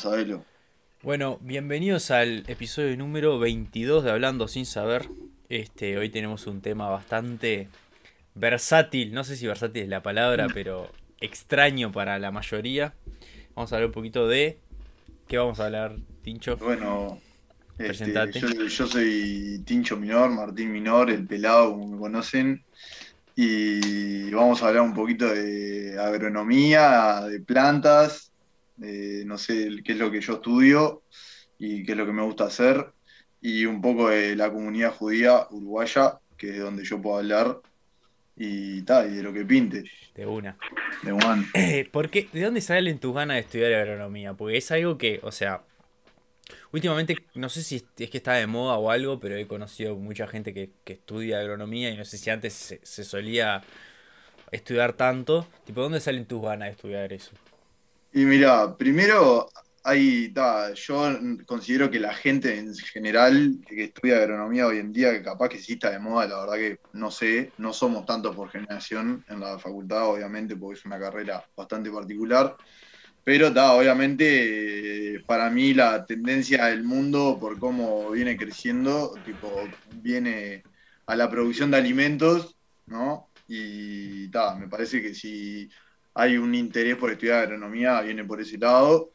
sabelo. Bueno, bienvenidos al episodio número 22 de Hablando sin saber. Este, hoy tenemos un tema bastante versátil, no sé si versátil es la palabra, pero extraño para la mayoría. Vamos a hablar un poquito de ¿qué vamos a hablar, Tincho? Bueno, este, Presentate. yo, yo soy Tincho Minor, Martín Minor, el pelado, como me conocen. Y vamos a hablar un poquito de agronomía, de plantas, de, no sé qué es lo que yo estudio y qué es lo que me gusta hacer. Y un poco de la comunidad judía uruguaya, que es donde yo puedo hablar. Y tal, y de lo que pinte, De una. de Juan. Eh, ¿por qué? ¿De dónde salen tus ganas de estudiar agronomía? Porque es algo que, o sea, últimamente no sé si es es que está de moda o algo, pero he conocido mucha gente que, que estudia agronomía y no sé si antes se, se solía estudiar tanto. Tipo, ¿dónde salen tus ganas de estudiar eso? Y mira, primero, hay, ta, yo considero que la gente en general que estudia agronomía hoy en día, que capaz que sí está de moda, la verdad que no sé, no somos tantos por generación en la facultad, obviamente, porque es una carrera bastante particular. Pero ta, obviamente, para mí la tendencia del mundo, por cómo viene creciendo, tipo, viene a la producción de alimentos, ¿no? Y ta, me parece que si hay un interés por estudiar agronomía, viene por ese lado.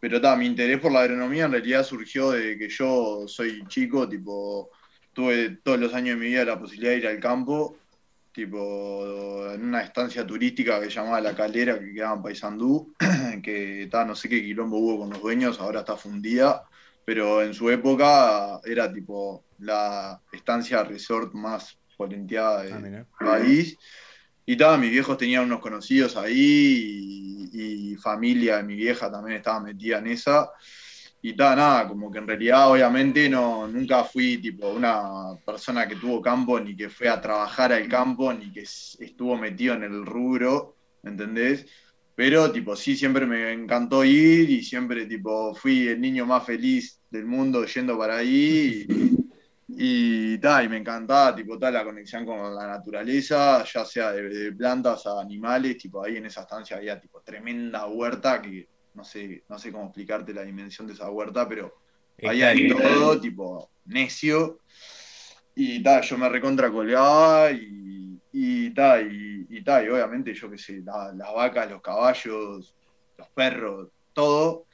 Pero ta, mi interés por la agronomía en realidad surgió de que yo soy chico, tipo, tuve todos los años de mi vida la posibilidad de ir al campo, tipo, en una estancia turística que se llamaba La Calera, que quedaba en Paysandú, que ta, no sé qué quilombo hubo con los dueños, ahora está fundida, pero en su época era tipo la estancia resort más polenteada Ah, del país. Y tal, mis viejos tenían unos conocidos ahí y, familia de mi vieja también estaba metida en esa. Y tal, nada, como que en realidad obviamente no, nunca fui tipo una persona que tuvo campo, ni que fue a trabajar al campo, ni que estuvo metido en el rubro, ¿entendés? Pero tipo sí, siempre me encantó ir y siempre tipo fui el niño más feliz del mundo yendo para ahí. Y, ta, y me encantaba tipo, ta, la conexión con la naturaleza, ya sea de, de plantas a animales, tipo ahí en esa estancia había tipo tremenda huerta que no sé, no sé cómo explicarte la dimensión de esa huerta, pero había de todo, tipo necio. Y ta, yo me recontra colgaba y, y, ta, y, y, ta, y obviamente yo qué sé, la- las vacas, los caballos, los perros, todo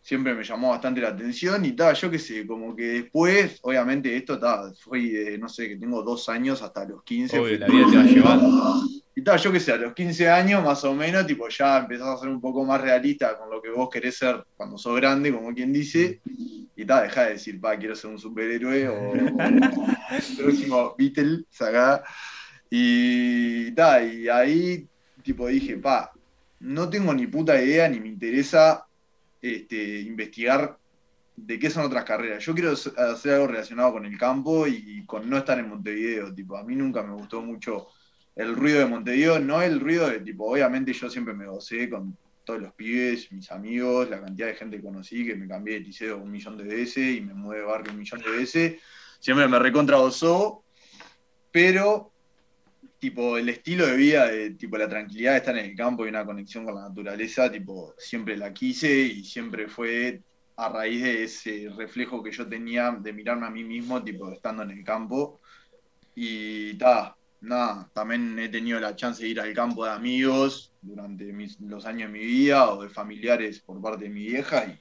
siempre me llamó bastante la atención y tal, yo qué sé, como que después, obviamente esto ta, fue de, no sé, que tengo dos años hasta los 15. Obvio, fui- la vida te va llevando. Y tal, yo qué sé, a los 15 años más o menos, tipo ya empezás a ser un poco más realista con lo que vos querés ser cuando sos grande, como quien dice, y tal, dejá de decir, pa, quiero ser un superhéroe o, el próximo Beatle, acá. Y tal, y ahí tipo dije, pa, no tengo ni puta idea ni me interesa este, investigar de qué son otras carreras. Yo quiero hacer algo relacionado con el campo y con no estar en Montevideo. Tipo, a mí nunca me gustó mucho el ruido de Montevideo, no el ruido de tipo, obviamente yo siempre me gocé con todos los pibes, mis amigos, la cantidad de gente que conocí, que me cambié de liceo un millón de veces y me mudé de barrio un millón de veces. Siempre me recontra gozó, pero tipo el estilo de vida de tipo la tranquilidad de estar en el campo y una conexión con la naturaleza, tipo siempre la quise y siempre fue a raíz de ese reflejo que yo tenía de mirarme a mí mismo, tipo estando en el campo. Y ta, nada, también he tenido la chance de ir al campo de amigos durante mis- los años de mi vida o de familiares por parte de mi vieja y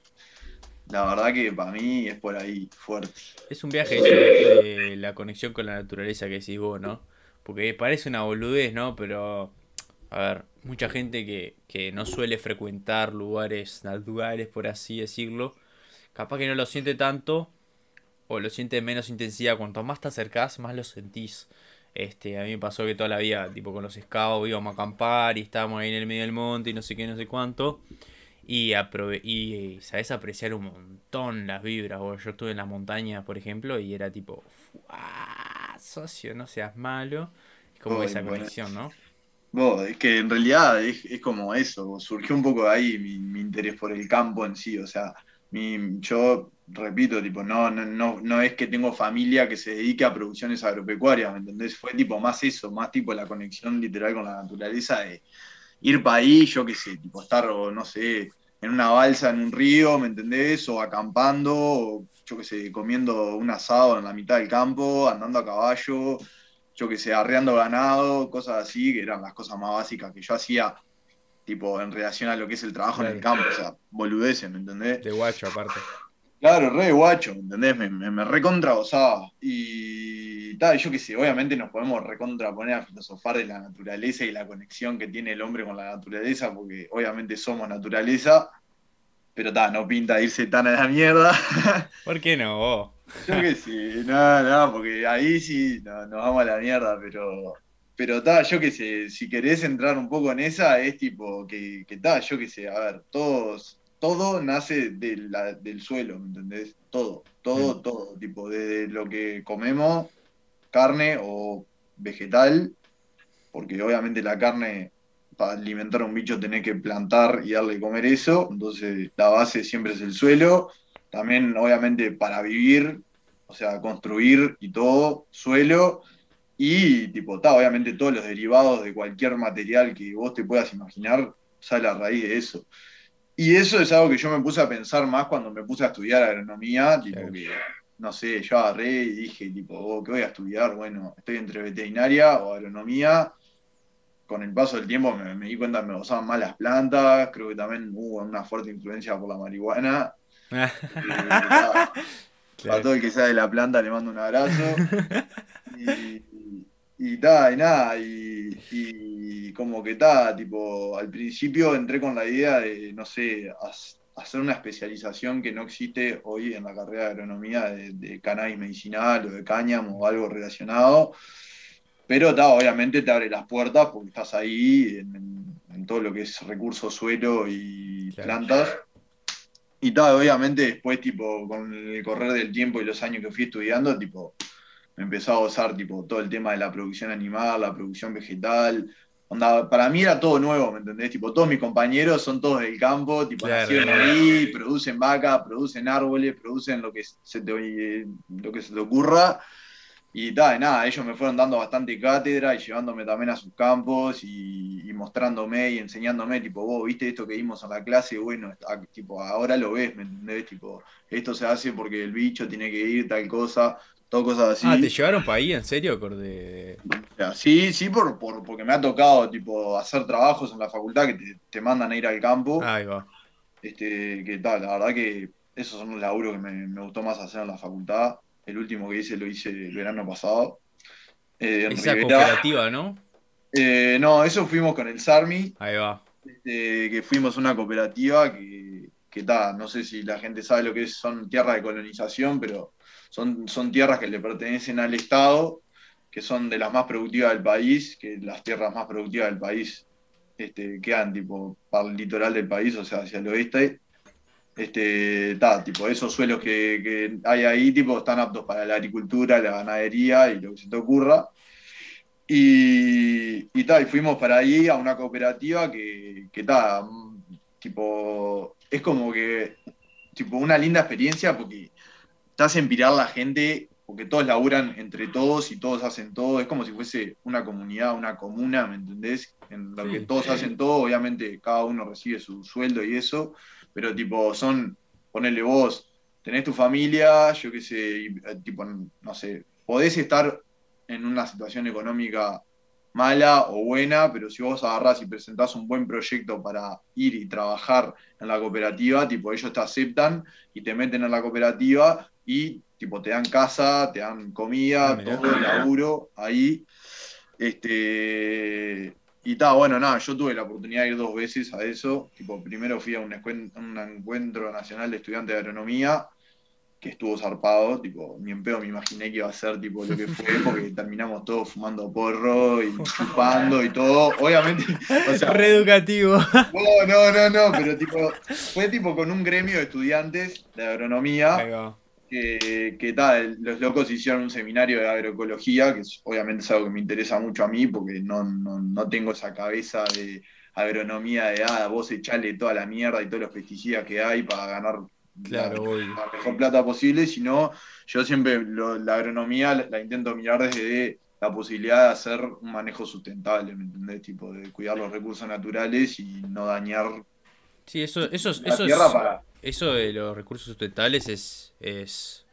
la verdad que para mí es por ahí fuerte. Es un viaje eso de la conexión con la naturaleza que decís vos, ¿no? Porque parece una boludez, ¿no? Pero, a ver, mucha gente que, que no suele frecuentar lugares naturales, por así decirlo, capaz que no lo siente tanto o lo siente en menos intensidad. Cuanto más te acercás, más lo sentís. Este, a mí me pasó que toda la vida, tipo con los scouts, íbamos a acampar y estábamos ahí en el medio del monte y no sé qué, no sé cuánto. Y, aprove y, eh, sabes apreciar un montón las vibras. vos. Yo estuve en las montañas, por ejemplo, y era tipo, "Fuá, socio, no seas malo. Es como esa bueno. conexión, ¿no? Vos, es que en realidad es, es como eso, surgió un poco de ahí mi, mi interés por el campo en sí, o sea, mi, yo repito, tipo, no, no, no, no es que tengo familia que se dedique a producciones agropecuarias, ¿me entendés? Fue tipo más eso, más tipo la conexión literal con la naturaleza de ir para ahí, yo qué sé, tipo estar, o no sé, en una balsa en un río, ¿me entendés? O acampando, o yo qué sé, comiendo un asado en la mitad del campo, andando a caballo, yo qué sé, arreando ganado, cosas así, que eran las cosas más básicas que yo hacía, tipo, en relación a lo que es el trabajo en el campo, o sea, boludeces, ¿me entendés? De guacho, aparte. Claro, re guacho, ¿me entendés? Me, me, me Y tal, yo qué sé, obviamente nos podemos recontraponer a filosofar de la naturaleza y la conexión que tiene el hombre con la naturaleza, porque obviamente somos naturaleza, pero tal, no pinta irse tan a la mierda. ¿Por qué no vos? Yo qué sé, no, no, porque ahí sí nos vamos a la mierda, pero pero tal, yo qué sé, si querés entrar un poco en esa, es tipo que, que tal, yo qué sé, a ver, todos todo nace del suelo, ¿me entendés? Todo, todo, todo, tipo, desde lo que comemos, carne o vegetal, porque obviamente la carne, para alimentar a un bicho tenés que plantar y darle de comer eso, entonces la base siempre es el suelo, también obviamente para vivir, o sea, construir y todo, suelo, y tipo, está, obviamente todos los derivados de cualquier material que vos te puedas imaginar, sale a raíz de eso. Y eso es algo que yo me puse a pensar más cuando me puse a estudiar agronomía, tipo que, no sé, yo agarré y dije, tipo, oh, ¿qué voy a estudiar? Bueno, estoy entre veterinaria o agronomía. Con el paso del tiempo me, di cuenta que me gozaban más las plantas, creo que también hubo una fuerte influencia por la marihuana. Eh, a todo el que sea de la planta le mando un abrazo. Y, y, y nada, y, como que está, tipo, al principio entré con la idea de, no sé, hacer una especialización que no existe hoy en la carrera de agronomía de, cannabis medicinal o de cáñamo o algo relacionado, pero está, obviamente te abre las puertas porque estás ahí en, todo lo que es recursos suelo y plantas. Y tal, obviamente después, tipo, con el correr del tiempo y los años que fui estudiando, tipo, me empezó a gozar tipo, todo el tema de la producción animal, la producción vegetal. Para mí era todo nuevo, ¿me entendés? Tipo, todos mis compañeros son todos del campo, tipo, nacieron ahí, producen vaca, producen árboles, producen lo que se te, lo que se te ocurra. Y tal, nada, ellos me fueron dando bastante cátedra y llevándome también a sus campos y, mostrándome y enseñándome, tipo, vos viste esto que vimos en la clase, bueno, tipo, ahora lo ves, ¿me entendés? Tipo, esto se hace porque el bicho tiene que ir, tal cosa todo cosas así. Ah, ¿te llevaron para ahí, en serio? Sí, sí, por, porque me ha tocado tipo hacer trabajos en la facultad que te, mandan a ir al campo. Ahí va. Este, que tal, la verdad que esos son los laburos que me, gustó más hacer en la facultad. El último que hice lo hice el verano pasado. Eh, Esa cooperativa, ¿no? Eh, no, eso fuimos con el SARMI. Ahí va. Este, que fuimos una cooperativa que, que tal, no sé si la gente sabe lo que es, son tierras de colonización, pero son, son tierras que le pertenecen al Estado, que son de las más productivas del país, que las tierras más productivas del país este, quedan tipo para el litoral del país, o sea, hacia el oeste. Este, tipo, esos suelos que, hay ahí tipo, están aptos para la agricultura, la ganadería y lo que se te ocurra. Y, y, y fuimos para ahí a una cooperativa que, que tipo, es como que tipo, una linda experiencia porque te hacen pirar la gente porque todos laburan entre todos y todos hacen todo. Es como si fuese una comunidad, una comuna, ¿me entendés? En la que todos hacen todo, obviamente cada uno recibe su sueldo y eso, pero tipo, son, ponele vos, tenés tu familia, yo qué sé, eh, tipo, no sé, podés estar en una situación económica mala o buena, pero si vos agarrás y presentás un buen proyecto para ir y trabajar en la cooperativa, tipo, ellos te aceptan y te meten en la cooperativa y tipo te dan casa, te dan comida, ah, todo el laburo ahí. Este, y está, bueno, nada, yo tuve la oportunidad de ir dos veces a eso. Tipo, primero fui a un, encuentro nacional de estudiantes de agronomía, que estuvo zarpado, tipo, ni en pedo me imaginé que iba a ser tipo lo que fue, porque terminamos todos fumando porro y chupando y todo. Obviamente, o sea, Reeducativo. No, no, no, no, pero tipo, fue tipo con un gremio de estudiantes de agronomía que, tal, los locos hicieron un seminario de agroecología, que obviamente es algo que me interesa mucho a mí, porque no, tengo esa cabeza de agronomía de, ah, vos echale toda la mierda y todos los pesticidas que hay para ganar la, mejor plata posible, sino yo siempre la agronomía la, intento mirar desde la posibilidad de hacer un manejo sustentable, ¿me entendés? Tipo, de cuidar los recursos naturales y no dañar Sí, eso, eso, la eso, tierra es- para. eso de los recursos sustentables es, es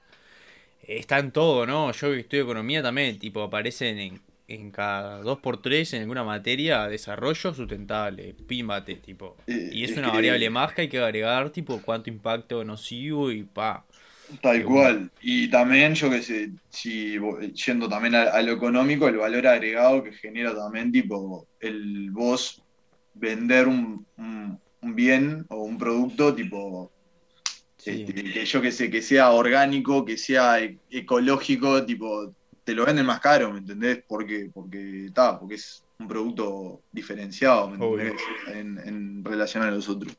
está en todo, ¿no? Yo que estudio economía también, tipo, aparecen en, en cada dos por tres en alguna materia desarrollo sustentable, pímate, tipo. Y es una variable más que hay que agregar, tipo, cuánto impacto nocivo y pa. Tal cual. Y también, yo que sé, si yendo también a, a lo económico, el valor agregado que genera también, tipo, el vos vender un, un- un bien o un producto, tipo, Sí. este, que yo que sé, que sea orgánico, que sea e- ecológico, tipo, te lo venden más caro, ¿me entendés? Porque, porque, ta, porque es un producto diferenciado, ¿me entendés? En, en relación a los otros.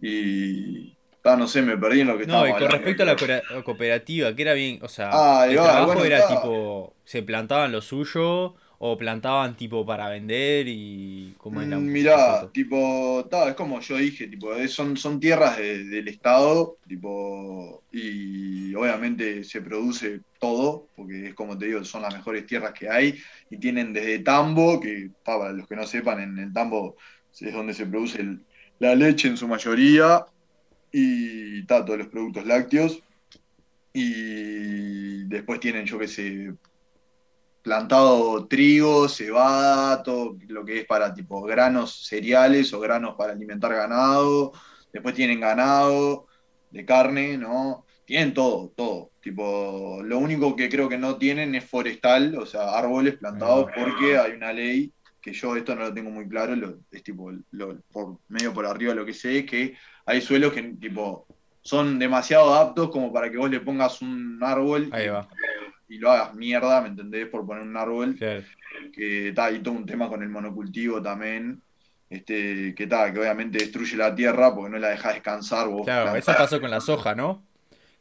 Y, ta, no sé, me perdí en lo que No, y estábamos con hablando. respecto a la cooperativa, que era bien, o sea, Ah, el va, trabajo bueno, era tipo, se plantaban lo suyo o plantaban tipo para vender y cómo es la Mm, Mirá, tipo, ta, es como yo dije, tipo, son, son tierras de- del Estado, tipo, y obviamente se produce todo, porque es como te digo, son las mejores tierras que hay, y tienen desde tambo, que para los que no sepan, en el tambo es donde se produce el- la leche en su mayoría, y ta, todos los productos lácteos, y después tienen, yo qué sé, plantado trigo, cebada, todo lo que es para tipo granos cereales o granos para alimentar ganado. Después tienen ganado de carne, ¿no? Tienen todo, todo. Tipo, lo único que creo que no tienen es forestal, o sea, árboles plantados, porque hay una ley que yo esto no lo tengo muy claro, lo- es tipo, lo- por medio por arriba lo que sé, es que hay suelos que tipo son demasiado aptos como para que vos le pongas un árbol Ahí va. Y lo hagas mierda, ¿me entendés? Por poner un árbol, Claro. que está ahí todo un tema con el monocultivo también, este, que está, que obviamente destruye la tierra porque no la dejas descansar vos. Claro, eso pasó con la soja, ¿no?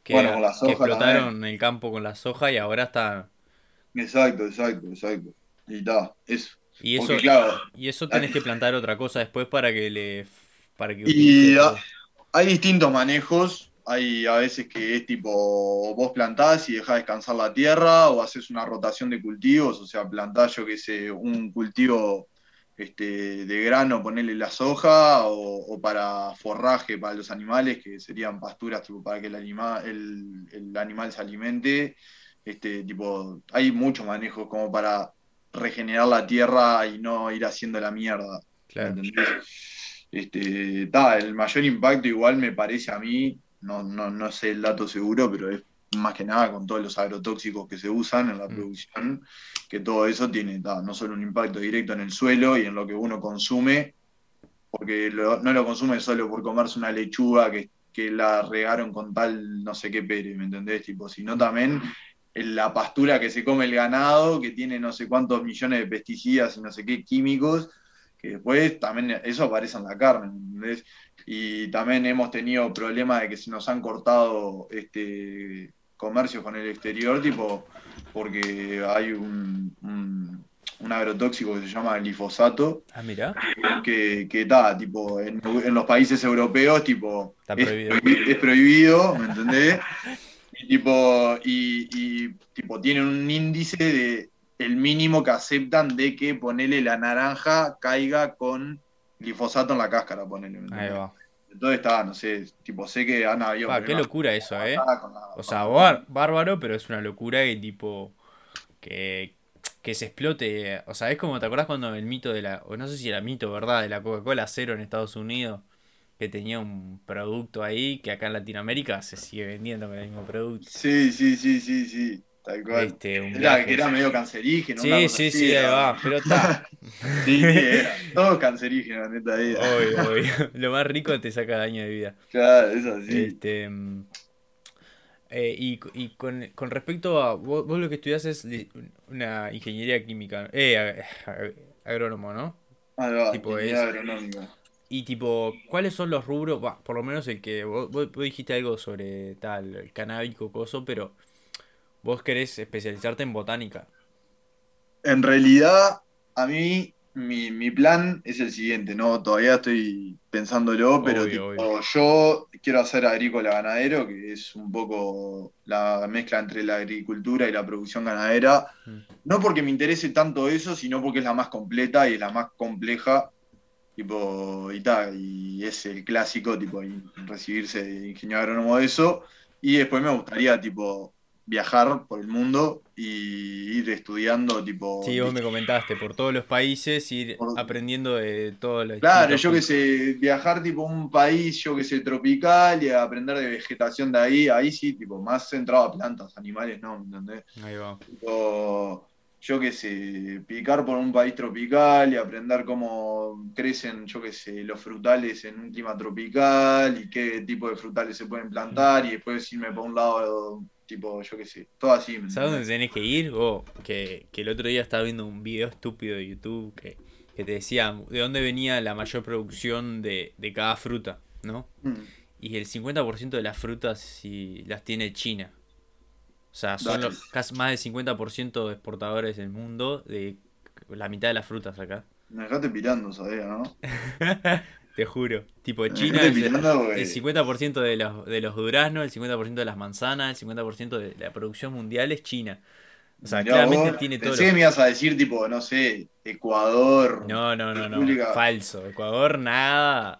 Que, Bueno, con la que soja explotaron el campo con la soja y ahora está. Exacto, exacto, exacto. Y está, eso. Y eso, Porque claro, y eso tenés que plantar otra cosa después para que le. para que Y hay distintos manejos. Hay a veces que es tipo, vos plantás y dejás descansar la tierra, o haces una rotación de cultivos, o sea, plantás, yo que sé, un cultivo este, de grano, ponerle la soja, o, o para forraje para los animales, que serían pasturas tipo para que el, anima, el, el animal se alimente. Este, tipo, hay muchos manejos como para regenerar la tierra y no ir haciendo la mierda. Claro. ¿entendés? Este, ta, el mayor impacto igual me parece a mí, no, no, no sé el dato seguro, pero es más que nada con todos los agrotóxicos que se usan en la Mm. producción, que todo eso tiene no solo un impacto directo en el suelo y en lo que uno consume, porque lo- no lo consume solo por comerse una lechuga que, que la regaron con tal no sé qué pere, ¿me entendés? Tipo, sino también en la pastura que se come el ganado, que tiene no sé cuántos millones de pesticidas y no sé qué químicos, que después también eso aparece en la carne, ¿me entendés? Y también hemos tenido problemas de que se nos han cortado este comercios con el exterior, tipo, porque hay un, un, un agrotóxico que se llama glifosato, Ah, mira. que, que está, tipo, en, en los países europeos, tipo, Está es, prohibido. prohibi- es prohibido, ¿me entendés? Y, tipo, y, y, tipo, tienen un índice de el mínimo que aceptan de que ponele la naranja caiga con glifosato en la cáscara, ponele. ¿me Ahí va. Entonces está, no sé, tipo, sé que han habido Pa, qué locura eso, eh. la- O sea, bar- bárbaro, pero es una locura y tipo. Que, que se explote. O sea, es como, ¿te acordás cuando el mito de la. O no sé si era mito, ¿verdad? De la Coca-Cola cero en Estados Unidos. Que tenía un producto ahí que acá en Latinoamérica se sigue vendiendo con el mismo producto. Sí, sí, sí, sí, sí, tal cual. Este, un Era, viaje. que era medio cancerígeno. Sí, sí, sí, ahí va. Pero está. Sí, era. Todo cancerígeno, neta. Obvio, obvio. Lo más rico te saca daño de vida. Claro, es así. Este, mm, eh, y y con, con respecto a. Vos, vos lo que estudiás es una ingeniería química. Eh, ag- ag- agrónomo, ¿no? Ahí va, tipo, es- agronómica. Y tipo, ¿cuáles son los rubros? Por lo menos el que. Vos, vos- vos dijiste algo sobre tal, el canábico, coso, pero. Vos querés especializarte en botánica. En realidad, a mí, mi, mi plan es el siguiente, ¿no? Todavía estoy pensándolo, pero Obvio, tipo, obvio. yo quiero hacer agrícola ganadero, que es un poco la mezcla entre la agricultura y la producción ganadera. Mm. No porque me interese tanto eso, sino porque es la más completa y es la más compleja. tipo, y tal, y es el clásico, tipo, recibirse de ingeniero agrónomo de eso, y después me gustaría, tipo, viajar por el mundo y ir estudiando, tipo... Sí, vos me comentaste, por todos los países, ir Por- aprendiendo de todo lo Claro, yo que sé, viajar tipo a un país, yo que sé, tropical y aprender de vegetación de ahí, ahí sí, tipo, más centrado a plantas, animales, ¿no? ¿Me entendés? Ahí va. Tipo, yo que sé, picar por un país tropical y aprender cómo crecen, yo que sé, los frutales en un clima tropical y qué tipo de frutales se pueden plantar y después irme por un lado, tipo, yo que sé, todo así. ¿me ¿Sabes dónde tenés que ir? Vos, que, que el otro día estaba viendo un video estúpido de YouTube que, que te decía de dónde venía la mayor producción de, de cada fruta, ¿no? Mm, Y el 50% de las frutas si las tiene China. O sea, son los, casi más del 50% de exportadores del mundo de la mitad de las frutas acá. Me dejaste pirando, sabía, ¿no? Te juro. Tipo, Me China es el, el 50% de los, de los duraznos, el 50% de las manzanas, el 50% de la producción mundial es China. O sea, Mirá claramente vos, tiene todo. Pensé que me ibas a decir, tipo, no sé, Ecuador. No, no, no, no. Falso. Ecuador, nada.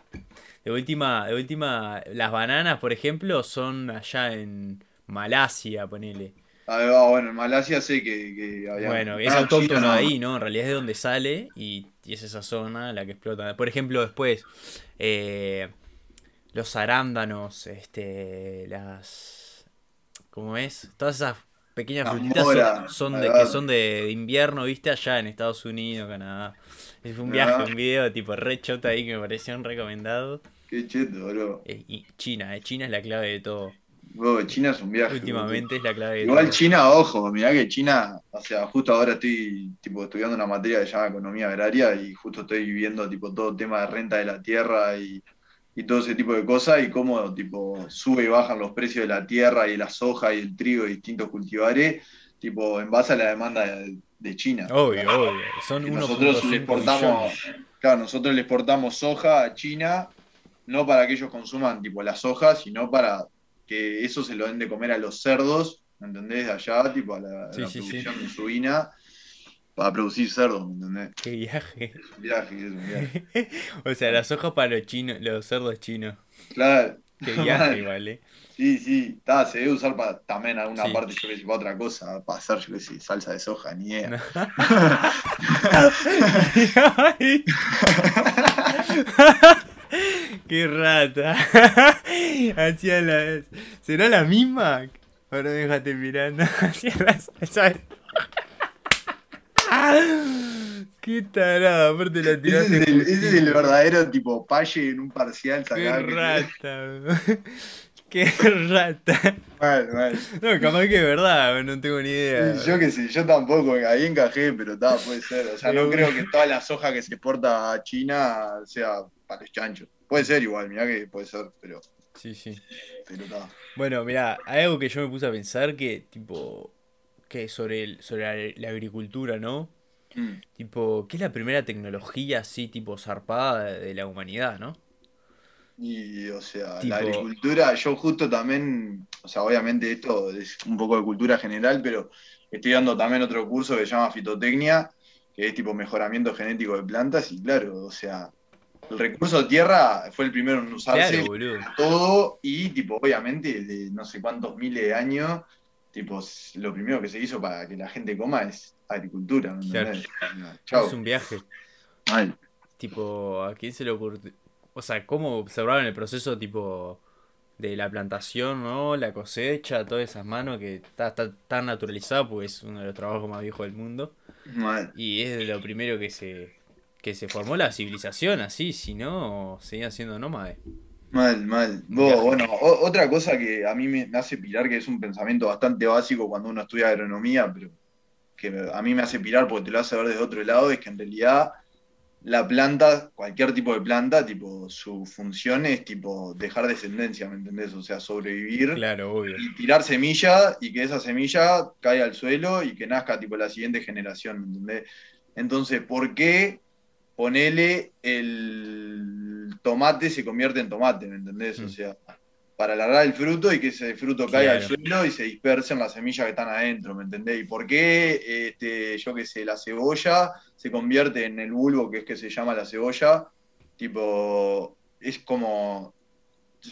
De última, de última, las bananas, por ejemplo, son allá en Malasia, ponele. Bueno, en Malasia sé que, que había. Bueno, es autóctono no. ahí, ¿no? En realidad es de donde sale y, y es esa zona la que explota. Por ejemplo, después, eh, los arándanos, este, las... ¿Cómo es? Todas esas pequeñas Las frutitas moras, son, son ahí de, va. que son de, de invierno, ¿viste? Allá en Estados Unidos, Canadá. Es un viaje, un video tipo re chota ahí que me pareció un recomendado. Qué cheto, bro. Eh, y China, eh, China es la clave de todo. China es un viaje. Últimamente es la clave de Igual. China, ojo, mirá que China, o sea, justo ahora estoy tipo estudiando una materia que se llama economía agraria y justo estoy viendo tipo todo tema de renta de la tierra y, y todo ese tipo de cosas y cómo tipo sube y bajan los precios de la tierra y la soja y el trigo de distintos cultivares, tipo en base a la demanda de, de China. Obvio, obvio. Son Y 1.5 nosotros le exportamos, claro, nosotros le exportamos soja a China, no para que ellos consuman tipo la soja, sino para que eso se lo den de comer a los cerdos, ¿me entendés? De allá, tipo a la, Sí, sí, sí. producción de suina, para producir cerdos, ¿me entendés? Qué viaje. Es un viaje, es un viaje. O sea, las hojas para los chinos, los cerdos chinos. Claro, Qué viaje, vale. sí, sí, está, se debe usar para también alguna Sí. parte, yo qué sé, para otra cosa, para hacer, yo qué sé, salsa de soja, ni idea. Qué rata. Hacía la. ¿Será la misma? Ahora déjate mirando. Hacía la salsa. de- Qué tarada, aparte la Ese tiraste. es, el, ese es el verdadero tipo paye en un parcial Qué sacado. que- rata. Qué rata. Mal, mal. No, capaz que es verdad, no tengo ni idea. Sí, Yo qué sé, yo tampoco, ahí encajé, pero está, puede ser. O sea, no creo que toda la soja que se exporta a China sea para los chanchos. Puede ser igual, mirá que puede ser, pero Sí, sí. pero está. Bueno, mira, hay algo que yo me puse a pensar que, tipo, que sobre, el, sobre la, la agricultura, ¿no? Mm. Tipo, ¿qué es la primera tecnología así, tipo, zarpada de, de la humanidad, ¿no? Y, o sea, Tipo- la agricultura, yo justo también, o sea, obviamente esto es un poco de cultura general, pero estoy dando también otro curso que se llama fitotecnia, que es tipo mejoramiento genético de plantas, y claro, o sea, el recurso de tierra fue el primero en usarse. Claro, todo y tipo obviamente de no sé cuántos miles de años tipo lo primero que se hizo para que la gente coma es agricultura ¿me Claro. Chau. Es un viaje. Mal. Tipo, ¿a quién se le ocurrió? O sea, ¿cómo observaron el proceso, tipo, de la plantación, ¿no? La cosecha, todas esas manos que está, está tan naturalizado porque es uno de los trabajos más viejos del mundo. mal Y es de lo primero que se, que se formó la civilización, así, si no, seguían siendo nómades. mal mal viaje. bueno o- otra cosa que a mí me, hace pirar que es un pensamiento bastante básico cuando uno estudia agronomía pero que a mí me hace pirar porque te lo hace ver desde otro lado es que en realidad la planta, cualquier tipo de planta, tipo, su función es tipo dejar descendencia, ¿me entendés? O sea, sobrevivir. Claro, obvio. y tirar semilla y que esa semilla caiga al suelo y que nazca tipo la siguiente generación, ¿me entendés? Entonces, ¿por qué ponele el tomate se convierte en tomate, ¿me entendés? O Mm. sea, para alargar el fruto y que ese fruto caiga al suelo y se dispersen las semillas que están adentro, ¿me entendés? ¿Y por qué, este, yo qué sé, la cebolla se convierte en el bulbo que es que se llama la cebolla tipo, es como,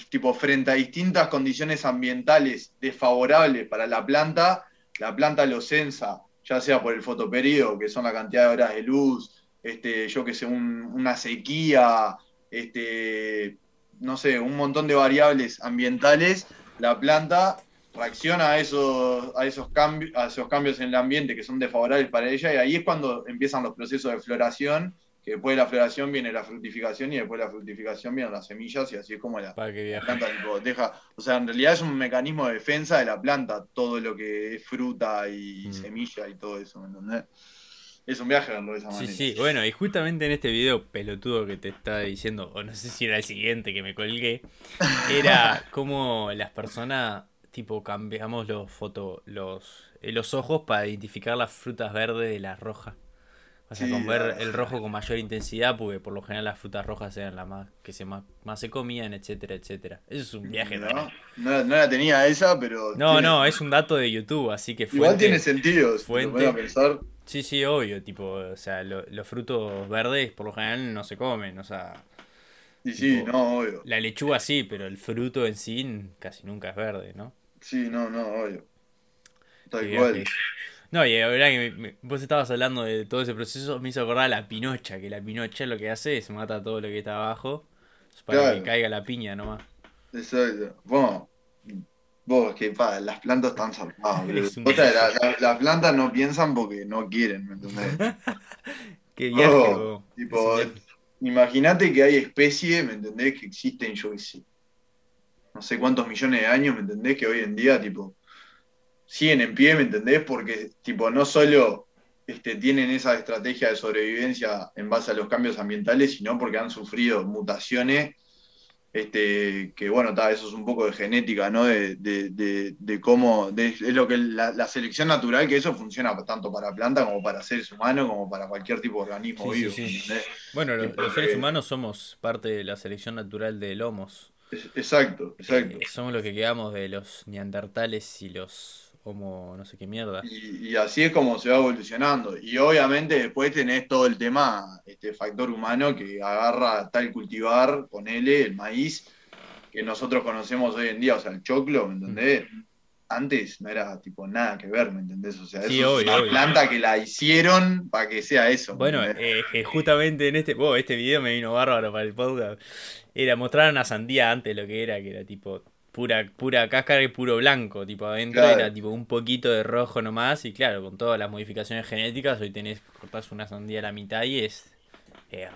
tipo, frente a distintas condiciones ambientales desfavorables para la planta, la planta lo censa, ya sea por el fotoperiodo, que son la cantidad de horas de luz, este, yo que sé, una sequía, este, no sé, un montón de variables ambientales, la planta reacciona a esos, a esos, cambios, a esos cambios en el ambiente que son desfavorables para ella, y ahí es cuando empiezan los procesos de floración, que después de la floración viene la fructificación y después de la fructificación vienen las semillas y así es como la, planta deja, o sea, en realidad es un mecanismo de defensa de la planta, todo lo que es fruta y mm. semilla y todo eso, ¿me entendés? Es un viaje verlo de esa manera. Sí, sí, bueno, y justamente en este video pelotudo que te estaba diciendo, o no sé si era el siguiente que me colgué, era como las personas tipo cambiamos los foto, los, eh, los ojos para identificar las frutas verdes de las rojas. O sea, con ver el rojo con mayor intensidad, porque por lo general las frutas rojas eran las más que se más, se comían, etcétera, etcétera. Eso es un viaje, ¿no? No, no la tenía esa, pero. No, no, es un dato de YouTube, así que Igual tiene sentido, fuente, pensar. Sí, sí, obvio, tipo, o sea, los frutos verdes por lo general no se comen, o sea. Sí, sí, no, obvio. La lechuga sí, pero el fruto en sí casi nunca es verde, ¿no? Sí, no, no, obvio. Tal cual. No, y ahora que vos estabas hablando de todo ese proceso, me hizo acordar a la pinocha, que la pinocha lo que hace es mata todo lo que está abajo para que caiga la piña nomás. Exacto. Bueno, vos, que pa, las plantas están salvadas. las la, plantas no piensan porque no quieren, ¿me entendés? Qué viaje, Tipo, imagínate que hay especies, ¿me entendés? Que existen, yo qué sé no sé cuántos millones de años, ¿me entendés? Que hoy en día, tipo, siguen en pie, ¿me entendés? Porque, tipo, no solo este, tienen esa estrategia de sobrevivencia en base a los cambios ambientales, sino porque han sufrido mutaciones, este, que bueno, eso es un poco de genética, ¿no? De, cómo, es lo que la, selección natural, que eso funciona tanto para plantas como para seres humanos, como para cualquier tipo de organismo vivo. bueno, los, seres humanos somos parte de la selección natural del Homos. Exacto, exacto. Eh, somos los que quedamos de los neandertales y los homo no sé qué mierda. Y, así es como se va evolucionando. Y obviamente después tenés todo el tema, este factor humano que agarra tal cultivar, ponele el maíz, que nosotros conocemos hoy en día, o sea, el choclo, ¿me entendés? Antes no era tipo nada que ver, ¿me entendés? O sea, es una planta que la hicieron para que sea eso. Bueno, eh, justamente en este, oh, este video me vino bárbaro para el podcast. Era mostrar una sandía antes lo que era, que era tipo pura, pura cáscara y puro blanco. Tipo adentro era tipo un poquito de rojo nomás. Y claro, con todas las modificaciones genéticas, hoy tenés, cortás una sandía a la mitad y es,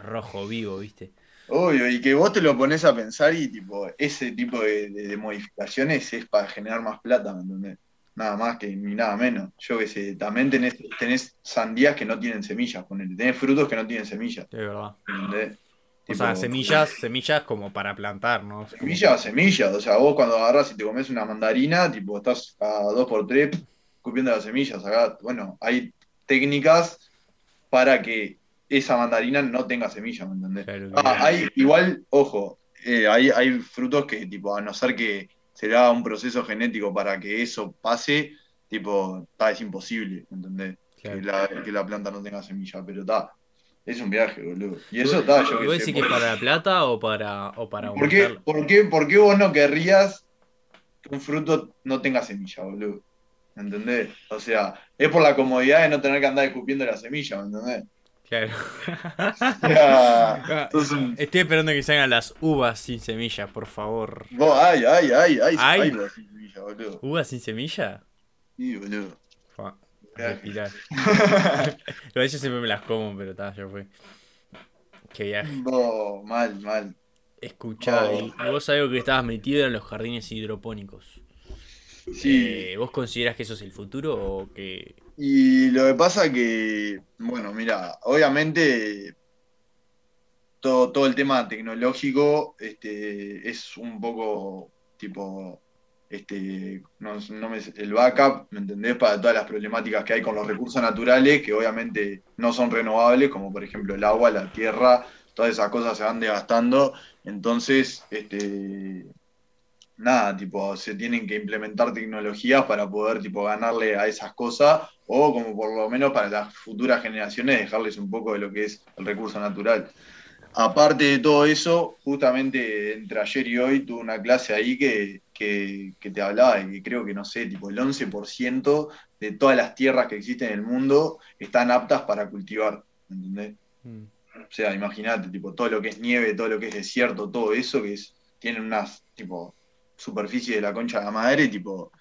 rojo vivo, ¿viste? Obvio, y que vos te lo pones a pensar y tipo, ese tipo de, modificaciones es para generar más plata, ¿me entendés? Nada más que ni nada menos. Yo que sé, también tenés, tenés sandías que no tienen semillas, ponele. tenés frutos que no tienen semillas. De verdad. ¿entendés? O sea, semillas, semillas como para plantar, ¿no? Semillas, semillas. O sea, vos cuando agarras y te comes una mandarina, tipo, estás a dos por tres escupiendo las semillas. Acá, bueno, hay técnicas para que esa mandarina no tenga semillas, ¿me entendés? ah, hay, igual, ojo, eh, hay, hay frutos que, tipo, a no ser que se le haga un proceso genético para que eso pase, tipo, está, es imposible, ¿me entendés? Que, la, que la planta no tenga semilla, pero está es un viaje, boludo. Y eso está, yo que sé. que es para la plata o para, o para ¿Por qué, ¿por, qué, ¿Por qué vos no querrías que un fruto no tenga semilla, boludo? ¿Me entendés? O sea, es por la comodidad de no tener que andar escupiendo la semilla, ¿me entendés? Claro. Estoy esperando que salgan las uvas sin semilla, por favor. Vos, ay, ay, ay, ay, ay. sin semilla, boludo. ¿Uvas sin semilla? Sí, boludo. Respirar. a veces siempre me las como, pero está, ya fue. Qué viaje. No, mal, mal. Escuchá, vos algo que estabas metido en los jardines hidropónicos. Sí. Eh, ¿Vos considerás que eso es el futuro o que.? Y lo que pasa que, bueno, mira, obviamente todo, todo el tema tecnológico este, es un poco tipo este, no, el backup, ¿me entendés? Para todas las problemáticas que hay con los recursos naturales, que obviamente no son renovables, como por ejemplo el agua, la tierra, todas esas cosas se van desgastando. Entonces, este, nada, tipo, se tienen que implementar tecnologías para poder tipo, ganarle a esas cosas, o como por lo menos para las futuras generaciones dejarles un poco de lo que es el recurso natural. aparte de todo eso, justamente entre ayer y hoy tuve una clase ahí que, que, te hablaba y que creo que, no sé, tipo el 11% de todas las tierras que existen en el mundo están aptas para cultivar, ¿entendés? Mm. O sea, imagínate, tipo, todo lo que es nieve, todo lo que es desierto, todo eso que es, tienen unas, tipo, superficie de la concha de la madre, tipo,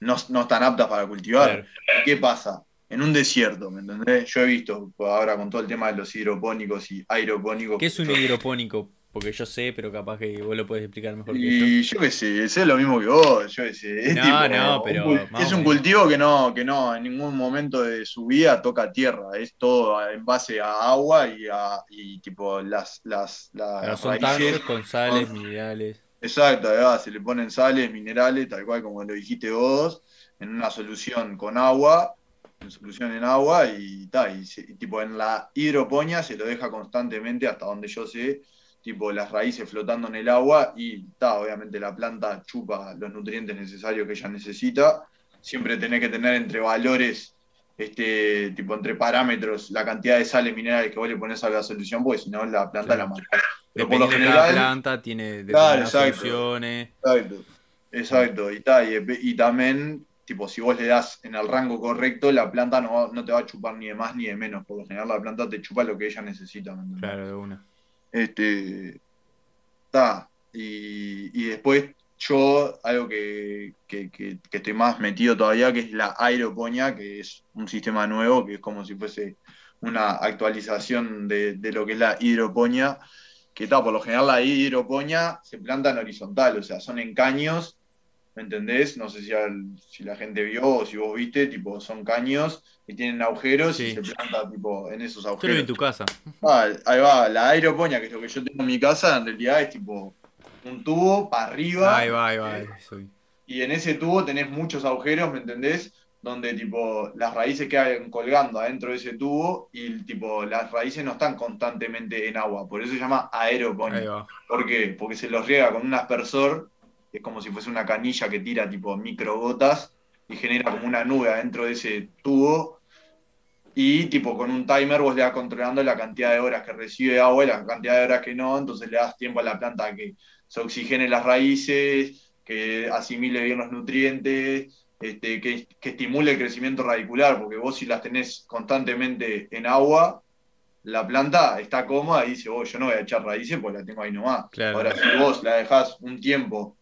no, están aptas para cultivar. ¿Qué pasa? En un desierto, ¿me entendés? Yo he visto ahora con todo el tema de los hidropónicos y aeropónicos. ¿Qué es un hidropónico? Porque yo sé, pero capaz que vos lo puedes explicar mejor que yo. Y yo qué sé, sé lo mismo que vos, yo qué sé. Es no, no, pero. es un cultivo que no, que no, en ningún momento de su vida toca tierra. Es todo en base a agua y a y tipo las. las, las son con sales, minerales. Exacto, además se le ponen sales, minerales, tal cual como lo dijiste vos, en una solución con agua, en solución en agua y tal. Y, tipo en la hidroponía se lo deja constantemente hasta donde yo sé tipo las raíces flotando en el agua y está, obviamente la planta chupa los nutrientes necesarios que ella necesita. Siempre tenés que tener entre valores, este, tipo entre parámetros, la cantidad de sales minerales que vos le pones a la solución, porque si no la planta la mata. Pero por lo general, la planta tiene claro, soluciones. Exacto, exacto. Y, y, también, tipo, si vos le das en el rango correcto, la planta no, no te va a chupar ni de más ni de menos. Por lo general la planta te chupa lo que ella necesita. Claro, de una. Este, está. Y, después yo, algo que, estoy más metido todavía, que es la aeroponía, que es un sistema nuevo, que es como si fuese una actualización de, lo que es la hidroponía, que está, por lo general la hidroponía se planta en horizontal, o sea, son en caños ¿me entendés? No sé si, si la gente vio o si vos viste, tipo, son caños y tienen agujeros y se planta tipo en esos agujeros. en tu casa. Ah, ahí va, la aeroponía, que es lo que yo tengo en mi casa, en realidad es tipo un tubo para arriba. Ahí va, ahí va. Y en ese tubo tenés muchos agujeros, ¿me entendés? Donde tipo las raíces quedan colgando adentro de ese tubo y tipo las raíces no están constantemente en agua, por eso se llama aeroponía. ¿Por qué? Porque se los riega con un aspersor es como si fuese una canilla que tira tipo microgotas y genera como una nube adentro de ese tubo. Y tipo con un timer vos le vas controlando la cantidad de horas que recibe agua y la cantidad de horas que no, entonces le das tiempo a la planta a que se oxigene las raíces, que asimile bien los nutrientes, este, que, estimule el crecimiento radicular, porque vos si las tenés constantemente en agua, la planta está cómoda y dice, oh, yo no voy a echar raíces porque la tengo ahí nomás. Ahora, si vos la dejás un tiempo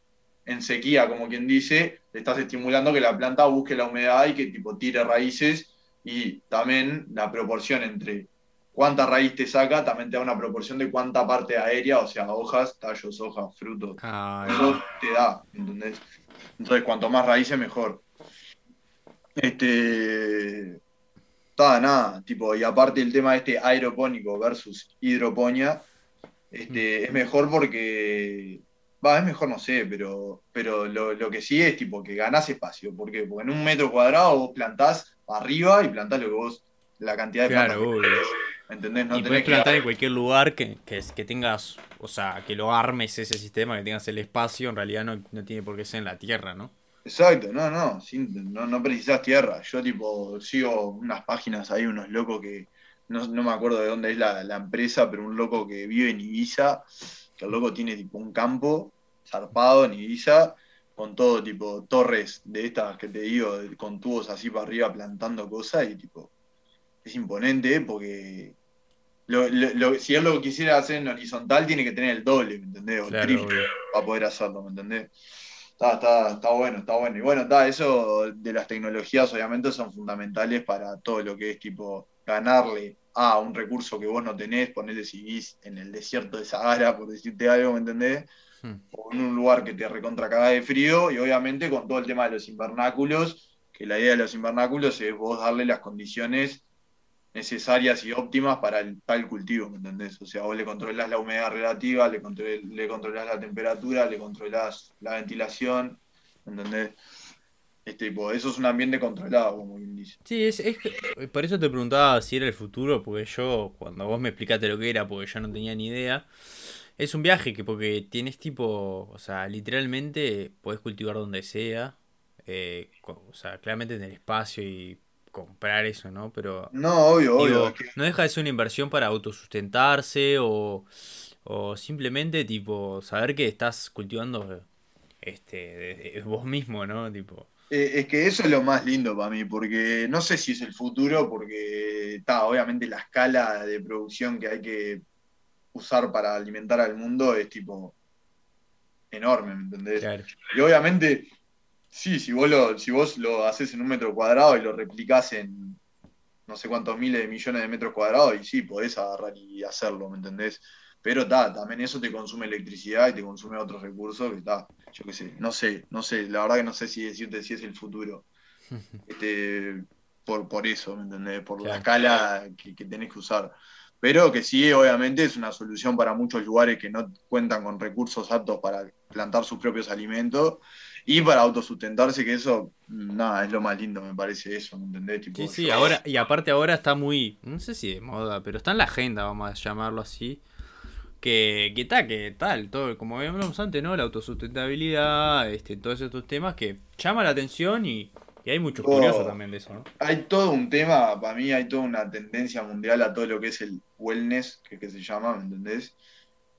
en sequía, como quien dice, le estás estimulando que la planta busque la humedad y que tipo tire raíces y también la proporción entre cuánta raíz te saca, también te da una proporción de cuánta parte aérea, o sea, hojas, tallos, hojas, frutos. Ah, Eso te da, ¿entendés? Entonces, cuanto más raíces, mejor. Este. Nada, nada, tipo, y aparte el tema de este aeropónico versus hidroponía, este, es mejor porque Va, es mejor, no sé, pero, pero lo, que sí es tipo que ganás espacio. ¿Por qué? Porque en un metro cuadrado vos plantás arriba y plantás lo que vos, la cantidad de claro, plantas que ¿Entendés? No y podés plantar en cualquier lugar que, que, que, tengas, o sea, que lo armes ese sistema, que tengas el espacio, en realidad no, no tiene por qué ser en la tierra, ¿no? Exacto, no, no, no, no precisas tierra. Yo tipo sigo unas páginas ahí, unos locos que, no, no me acuerdo de dónde es la, la empresa, pero un loco que vive en Ibiza que el loco tiene tipo un campo zarpado en Ibiza, con todo tipo torres de estas que te digo, con tubos así para arriba plantando cosas y tipo, es imponente porque si él lo quisiera hacer en horizontal tiene que tener el doble, ¿me entendés? O el triple para poder hacerlo, ¿me entendés? Está, está, está bueno, está bueno. Y bueno, está, eso de las tecnologías obviamente son fundamentales para todo lo que es tipo ganarle a un recurso que vos no tenés, ponele si vivís en el desierto de Sahara, por decirte algo, ¿me entendés? Hmm. O en un lugar que te recontra de frío, y obviamente con todo el tema de los invernáculos, que la idea de los invernáculos es vos darle las condiciones necesarias y óptimas para el tal cultivo, ¿me entendés? O sea, vos le controlás la humedad relativa, le, le controlás la temperatura, le controlás la ventilación, ¿me entendés? Este, tipo, eso es un ambiente controlado, como quien dice. Sí, es, es, por eso te preguntaba si era el futuro, porque yo, cuando vos me explicaste lo que era, porque yo no tenía ni idea, es un viaje que porque tienes tipo, o sea, literalmente puedes cultivar donde sea, eh, o sea, claramente en el espacio y comprar eso, ¿no? Pero. No, obvio, digo, obvio. es que- no deja de ser una inversión para autosustentarse o, o simplemente, tipo, saber que estás cultivando este de- de vos mismo, ¿no? Tipo. Eh, es que eso es lo más lindo para mí, porque no sé si es el futuro, porque está, obviamente la escala de producción que hay que usar para alimentar al mundo es tipo enorme, ¿me entendés? Claro. Y obviamente, sí, si vos lo, si vos lo haces en un metro cuadrado y lo replicás en no sé cuántos miles de millones de metros cuadrados, y sí, podés agarrar y hacerlo, ¿me entendés? Pero ta, también eso te consume electricidad y te consume otros recursos que está, yo qué sé, no sé, no sé, la verdad que no sé si decirte si es el futuro. Este, por, por eso, ¿me entendés? Por la escala que, que tenés que usar. Pero que sí, obviamente es una solución para muchos lugares que no cuentan con recursos aptos para plantar sus propios alimentos y para autosustentarse, que eso, nada, es lo más lindo, me parece eso, ¿me entendés? Tipo, Sí, sí, yo- ahora, y aparte ahora está muy, no sé si de moda, pero está en la agenda, vamos a llamarlo así. Que, que tal, que tal, todo, como habíamos antes, ¿no? La autosustentabilidad, este, todos estos temas que llama la atención y, y hay muchos Oh. curiosos también de eso, ¿no? Hay todo un tema, para mí hay toda una tendencia mundial a todo lo que es el wellness, que, que se llama, ¿me entendés?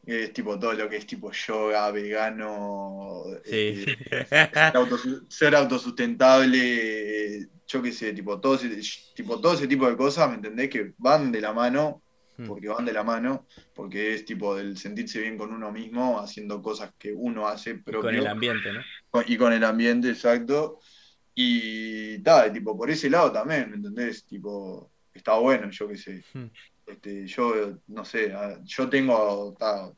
Es tipo todo lo que es tipo yoga, vegano, Sí. este, ser, autosu- ser autosustentable, yo qué sé, tipo todo, ese, tipo todo ese tipo de cosas, ¿me entendés? Que van de la mano. Porque van de la mano, porque es tipo del sentirse bien con uno mismo, haciendo cosas que uno hace Y propio con el ambiente, ¿no? y con el ambiente, exacto. Y tal, tipo, por ese lado también, ¿me entendés? Tipo, está bueno, yo qué sé. Hmm. Este, yo, no sé, yo tengo, ta,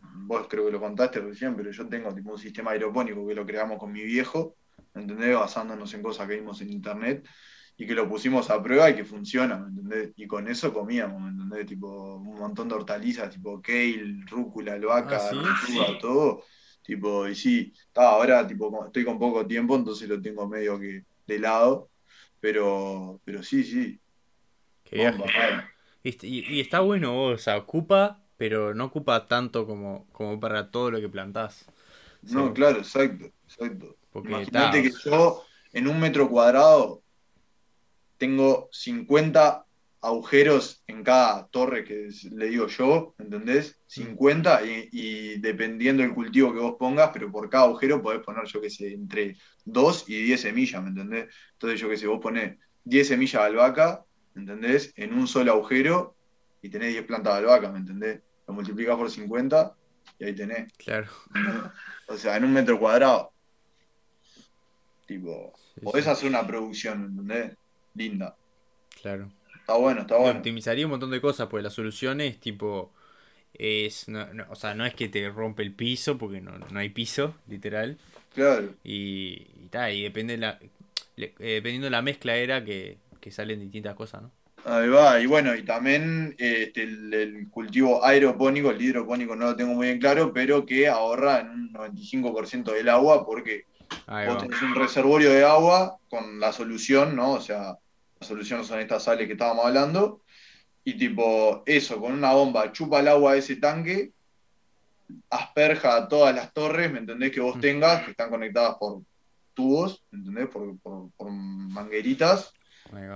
vos creo que lo contaste recién, pero yo tengo tipo un sistema aeropónico que lo creamos con mi viejo, ¿me entendés? Basándonos en cosas que vimos en internet y que lo pusimos a prueba y que funciona, ¿me entendés? Y con eso comíamos, ¿me entendés? Tipo, un montón de hortalizas, tipo kale, rúcula, albahaca, Ah, ¿sí? lechuga, todo. Tipo, y sí, ta, ahora tipo, estoy con poco tiempo, entonces lo tengo medio que de lado, pero, pero sí, sí. Qué bomba. Y, está bueno, o sea, ocupa, pero no ocupa tanto como, como para todo lo que plantás. No, Sí. claro, exacto, exacto. Porque Imagínate que yo en un metro cuadrado tengo 50 agujeros en cada torre que le digo yo, ¿entendés? 50 y, y dependiendo del cultivo que vos pongas, pero por cada agujero podés poner, yo qué sé, entre 2 y 10 semillas, ¿me entendés? Entonces yo qué sé, vos ponés 10 semillas de albahaca, ¿me entendés? En un solo agujero y tenés 10 plantas de albahaca, ¿me entendés? Lo multiplicás por 50 y ahí tenés. claro. O sea, en un metro cuadrado. Tipo, podés hacer una producción, ¿entendés? Linda. claro. Está bueno, está bueno. optimizaría un montón de cosas, porque la solución es tipo. Es, no, no- o sea, no es que te rompe el piso, porque no, no hay piso, literal. Claro. Y, y, ta, y depende de la, le- eh, dependiendo de la mezcla era que, que salen distintas cosas, ¿no? Ahí va. Y bueno, y también este, el, el cultivo aeropónico, el hidropónico no lo tengo muy bien claro, pero que ahorra en un 95% del agua porque Ahí vos va. tenés un reservorio de agua con la solución, ¿no? O sea, la solución son estas sales que estábamos hablando. Y tipo, eso, con una bomba, chupa el agua de ese tanque, asperja a todas las torres, ¿me entendés? Que vos Mm. tengas, que están conectadas por tubos, ¿me entendés? Por, por- por mangueritas.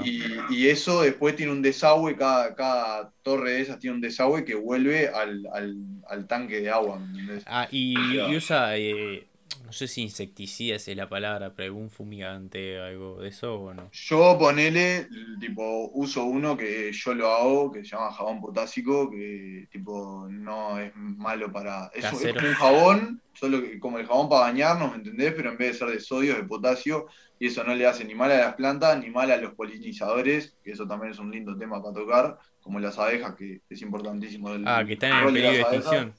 Y, y eso después tiene un desagüe, cada, cada torre de esas tiene un desagüe que vuelve al, al- al tanque de agua, ¿me entendés? Ah, y, y usa, eh, no sé si insecticidas es la palabra, pero algún fumigante, algo de eso o no. Yo ponele, tipo, uso uno que yo lo hago, que se llama jabón potásico, que tipo no es malo para. Es, un- es jabón, solo que como el jabón para bañarnos, ¿me entendés? Pero en vez de ser de sodio, es de potasio, y eso no le hace ni mal a las plantas, ni mal a los polinizadores, que eso también es un lindo tema para tocar, como las abejas, que es importantísimo. El, Ah, que están en de peligro de extinción.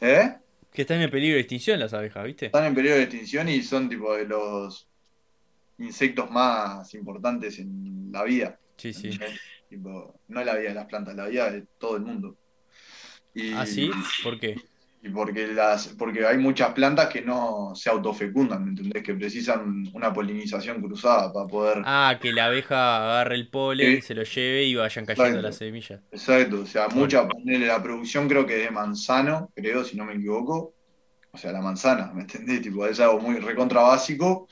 ¿Eh? Que están en peligro de extinción las abejas, ¿viste? Están en periodo de extinción y son tipo de los insectos más importantes en la vida. Sí, sí. Tipo, no la vida de las plantas, la vida de todo el mundo. Y, ¿Ah, sí? ¿Por qué? Y porque las, porque hay muchas plantas que no se autofecundan, ¿me entendés? Que precisan una polinización cruzada para poder. Ah, que la abeja agarre el polen, se lo lleve y vayan cayendo Exacto. las semillas. Exacto, o sea, mucha, la producción creo que de manzano, creo, si no me equivoco. O sea, la manzana, ¿me entendés? Tipo, es algo muy recontra básico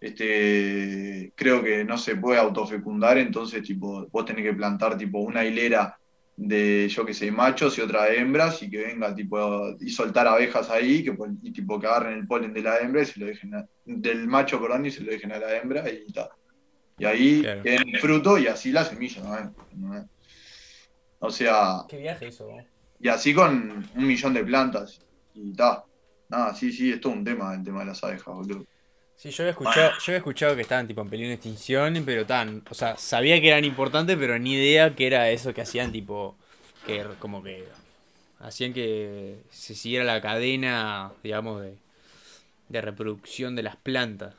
este, creo que no se puede autofecundar, entonces tipo, vos tenés que plantar tipo una hilera de, yo que sé, machos y otra de hembras y que venga tipo y soltar abejas ahí que, y tipo que agarren el polen de la hembra y se lo dejen del macho perdón y se lo dejen a la hembra y tal. Y ahí claro. el fruto y así la semilla, ¿no? O sea. ¿Qué viaje hizo? Y así con un millón de plantas. Y ta. Nada, sí, sí, es todo un tema el tema de las abejas, boludo. Sí, yo había escuchado, yo había escuchado que estaban tipo en peligro de extinción, pero tan, o sea, sabía que eran importantes, pero ni idea que era eso que hacían tipo, que como que hacían que se siguiera la cadena, digamos, de, de reproducción de las plantas.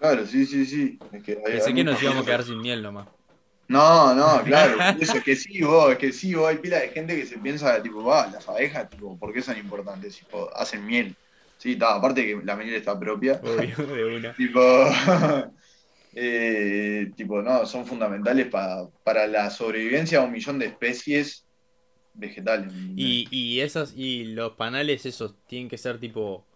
Claro, sí, sí, sí. Es que Pensé que nos íbamos a quedar sin miel nomás. No, no, claro, eso es que sí, vos, es que sí, vos, hay pila de gente que se piensa, tipo, va, las abejas, tipo, ¿por qué son importantes? Tipo, hacen miel. Sí, está, aparte que la miel está propia. Obvio, de una. tipo, eh, tipo, no, son fundamentales para, para la sobrevivencia de un millón de especies vegetales. Y, y esas, y los panales esos tienen que ser tipo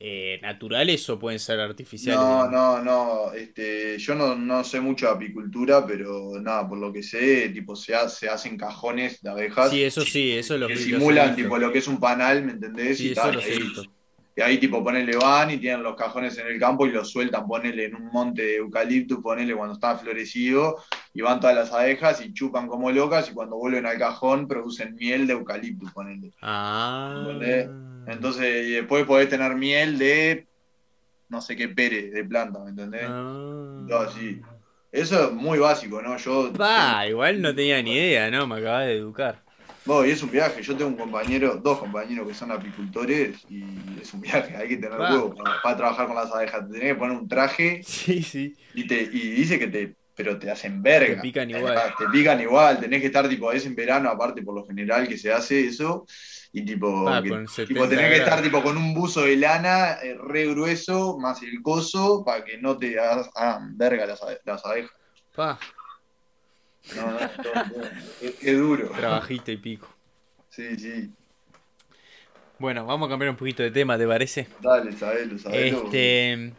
eh, naturales o pueden ser artificiales? No, no, no. Este, yo no, no, sé mucho de apicultura, pero nada, por lo que sé, tipo se, se hacen cajones de abejas. Sí, eso sí, eso es lo que simulan tipo lo que es un panal, ¿me entendés? Sí, y, eso tal, lo ahí, visto. Y ahí tipo ponele van y tienen los cajones en el campo y los sueltan, ponele en un monte de eucalipto, ponele cuando está florecido, y van todas las abejas y chupan como locas y cuando vuelven al cajón producen miel de eucalipto, ponele. Ah. ¿Entendés? Entonces, y después podés tener miel de no sé qué pere de planta, ¿me entendés? Ah. No, sí. Eso es muy básico, ¿no? Yo. Va, igual no tenía ni idea, ¿no? Me acabas de educar. No, y es un viaje. Yo tengo un compañero, dos compañeros que son apicultores y es un viaje. Hay que tener huevo para, para trabajar con las abejas. Te tenés que poner un traje Sí, sí. y, te, y dice que te. Pero te hacen verga. Te pican igual. Te pican igual. Tenés que estar, tipo, es en verano, aparte por lo general que se hace eso. Y tipo, Ah, que- tipo 70 tenés que estar tipo con un buzo de lana eh, re grueso, más el coso, para que no te hagas hagan verga las, las abejas. Pa, No, no, todo, todo. Es, es duro. trabajito y pico. Sí, sí. Bueno, vamos a cambiar un poquito de tema, ¿te parece? Dale, sabelo, sabelo. Este.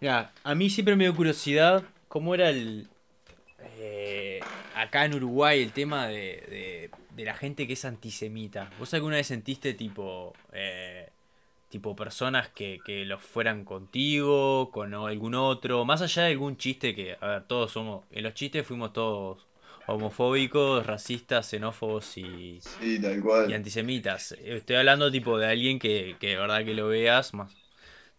Mira, a mí siempre me dio curiosidad cómo era el. eh, acá en Uruguay el tema de, de, de la gente que es antisemita. ¿Vos alguna vez sentiste tipo. eh, tipo personas que, que los fueran contigo, con algún otro? Más allá de algún chiste que. A ver, todos somos. En los chistes fuimos todos homofóbicos, racistas, xenófobos y Sí, tal cual. y antisemitas. Estoy hablando tipo de alguien que, que de verdad que lo veas más.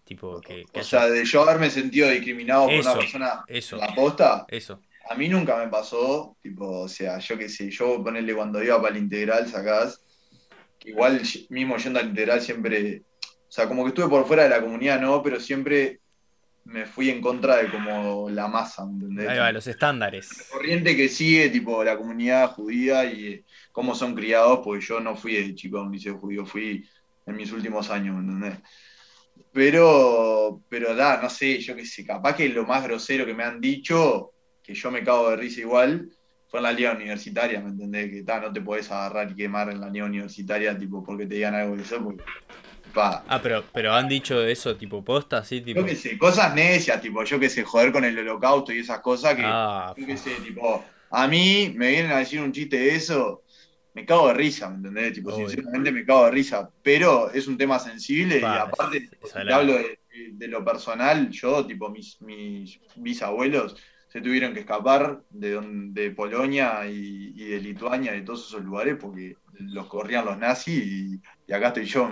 Tipo que, que O haya- sea, de yo haberme sentido discriminado por una persona eso. la posta, Eso. a mí nunca me pasó. Tipo, o sea, yo qué sé, yo ponerle cuando iba para el integral, sacás, que igual mismo yendo al integral siempre, o sea, como que estuve por fuera de la comunidad, no, pero siempre me fui en contra de como la masa, ¿me entendés? Ahí va, los estándares. corriente que sigue, tipo, la comunidad judía y eh, cómo son criados, porque yo no fui de chico a un liceo judío, fui en mis últimos años, ¿me entendés? Pero, pero da, no sé, yo qué sé, capaz que lo más grosero que me han dicho, que yo me cago de risa igual, fue en la liga universitaria, ¿me entendés? Que ta, no te podés agarrar y quemar en la liga universitaria, tipo, porque te digan algo de eso, porque, pa, Ah, pero, pero han dicho eso tipo posta, así tipo. yo qué sé, cosas necias, tipo, yo qué sé, joder con el holocausto y esas cosas que... Ah, yo qué sé, tipo, a mí me vienen a decir un chiste de eso, me cago de risa, ¿me entendés? Tipo, Obvio. sinceramente me cago de risa, pero es un tema sensible Pa, y aparte, es- te hablo de, de lo personal, yo, tipo, mis, mis bisabuelos se tuvieron que escapar de, de Polonia y, y de Lituania, de todos esos lugares, porque los corrían los nazis y, y acá estoy yo.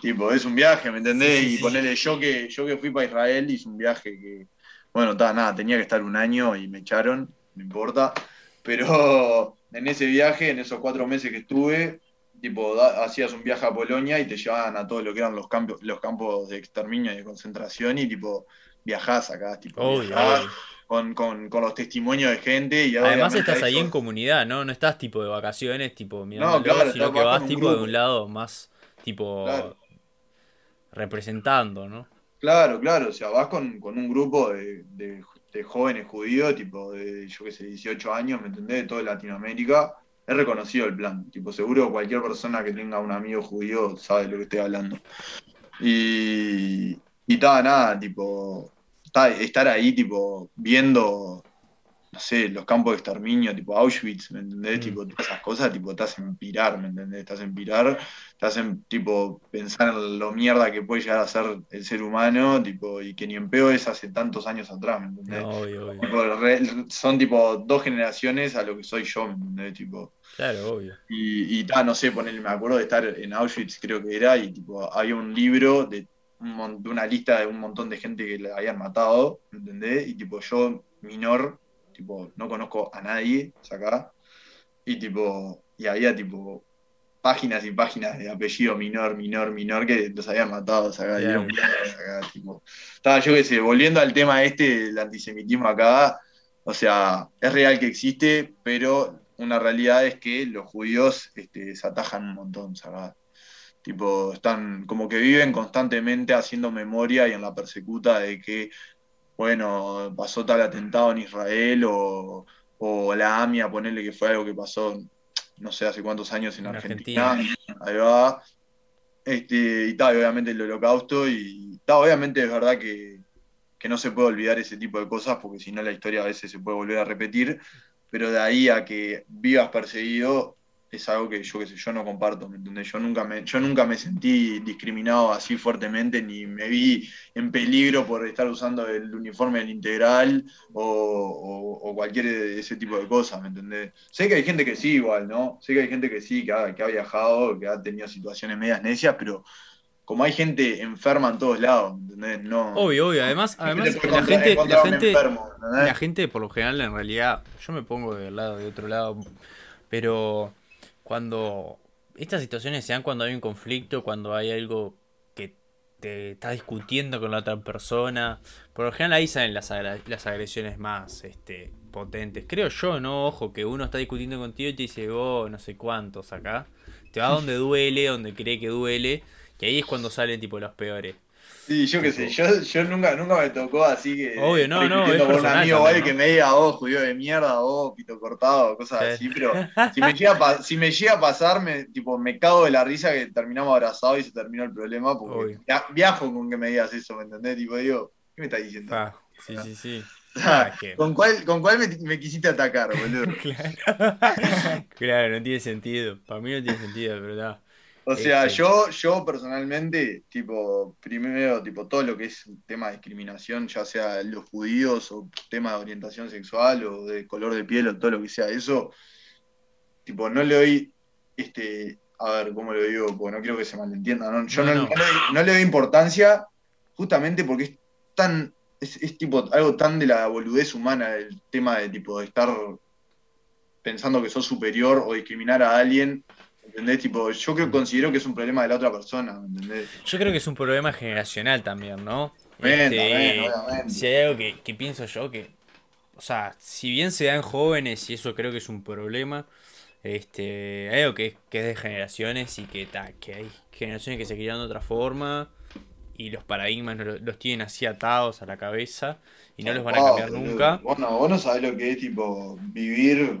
Tipo, es un viaje, ¿me entendés? Sí, sí, y ponerle yo que, yo que fui para Israel, hice un viaje que, bueno, ta, nada, tenía que estar un año y me echaron, no importa. Pero en ese viaje, en esos cuatro meses que estuve, tipo, da- hacías un viaje a Polonia y te llevaban a todo lo que eran los campos, los campos de exterminio y de concentración y tipo, viajás acá, tipo, Obvio, viajás obvio. Con, con, con los testimonios de gente y Además estás ahí en comunidad, ¿no? No estás tipo de vacaciones, tipo mirando No, claro, sino que vas tipo de un lado más tipo Claro. representando, ¿no? Claro, claro, o sea, vas con, con un grupo de, de- de jóvenes judíos, tipo de, yo qué sé, 18 años, ¿me entendés? De toda Latinoamérica. Es reconocido el plan, tipo, seguro cualquier persona que tenga un amigo judío sabe de lo que estoy hablando. Y, y estaba nada, tipo, estar ahí, tipo, viendo no sé, los campos de exterminio, tipo Auschwitz, ¿me entendés? Mm. Tipo, todas esas cosas, tipo, te hacen pirar, ¿me entendés? Te hacen pirar, te hacen, tipo, pensar en lo mierda que puede llegar a ser el ser humano, tipo, y que ni en peor es hace tantos años atrás, ¿me entendés? obvio, obvio. son, tipo, dos generaciones a lo que soy yo, ¿me entendés? Tipo, claro, obvio. Y, y no sé, ponerle, me acuerdo de estar en Auschwitz, creo que era, y, tipo, había un libro de, de una lista de un montón de gente que le habían matado, ¿me entendés? Y, tipo, yo, menor, tipo, no conozco a nadie acá, y tipo, y había tipo páginas y páginas de apellido minor, minor, minor que los habían matado, acá, tipo. Estaba yo que sé, volviendo al tema este del antisemitismo acá, o sea, es real que existe, pero una realidad es que los judíos este, se atajan un montón, ¿sabes? Tipo, están como que viven constantemente haciendo memoria y en la persecuta de que bueno, pasó tal atentado en Israel o, la AMIA, ponerle que fue algo que pasó, no sé, hace cuántos años en, Argentina. Ahí va. Este, y tal, obviamente el holocausto, y tal, obviamente es verdad que, que no se puede olvidar ese tipo de cosas, porque si no la historia a veces se puede volver a repetir, pero de ahí a que vivas perseguido, es algo que yo qué sé, yo no comparto, ¿me entendés? Yo nunca me, yo nunca me sentí discriminado así fuertemente, ni me vi en peligro por estar usando el uniforme del integral o, cualquier de ese tipo de cosas, ¿me entendés? Sé que hay gente que sí igual, ¿no? Sé que hay gente que sí, que ha, que ha viajado, que ha tenido situaciones medias necias, pero como hay gente enferma en todos lados, ¿entendés? No. Obvio, obvio. Además, además la gente, la gente, la gente por lo general en realidad, yo me pongo del lado de otro lado, pero cuando estas situaciones se dan cuando hay un conflicto, cuando hay algo que te está discutiendo con la otra persona. Por lo general ahí salen las, las agresiones más este, potentes. Creo yo, ¿no? Ojo, que uno está discutiendo contigo y te dice, oh, no sé cuántos acá. Te va donde duele, donde cree que duele. Y ahí es cuando salen tipo los peores. Sí, yo qué sé, yo, yo nunca, nunca me tocó así que. Obvio, no, no. Es por un amigo también, que me diga, oh, judío de mierda, oh, pito cortado, cosas así, pero si me, llega a, si me llega a pasar, me, tipo, me cago de la risa que terminamos abrazados y se terminó el problema, porque viajo con que me digas eso, ¿me entendés? Tipo, digo, ¿qué me estás diciendo? Ah, sí, sí, sí. Ah, ¿Con cuál, con cuál me, me, quisiste atacar, boludo? claro. claro, no tiene sentido. Para mí no tiene sentido, verdad. O sea, yo, yo personalmente, tipo, primero, tipo, todo lo que es tema de discriminación, ya sea los judíos o tema de orientación sexual o de color de piel o todo lo que sea eso, tipo, no le doy, este, a ver, ¿cómo lo digo? Porque no quiero que se malentienda, ¿no? Yo no, le, doy importancia justamente porque es tan, es, es, tipo algo tan de la boludez humana el tema de tipo de estar pensando que sos superior o discriminar a alguien ¿Entendés? Tipo, yo creo, considero que es un problema de la otra persona, ¿entendés? Yo creo que es un problema generacional también, ¿no? Este, obviamente. Si hay algo que, pienso yo que. O sea, si bien se dan jóvenes, y eso creo que es un problema, este, hay algo que, que es de generaciones y que, ta, que hay generaciones que se crian de otra forma y los paradigmas los, tienen así atados a la cabeza y no los van a cambiar nunca. Bueno, vos no sabés lo que es tipo vivir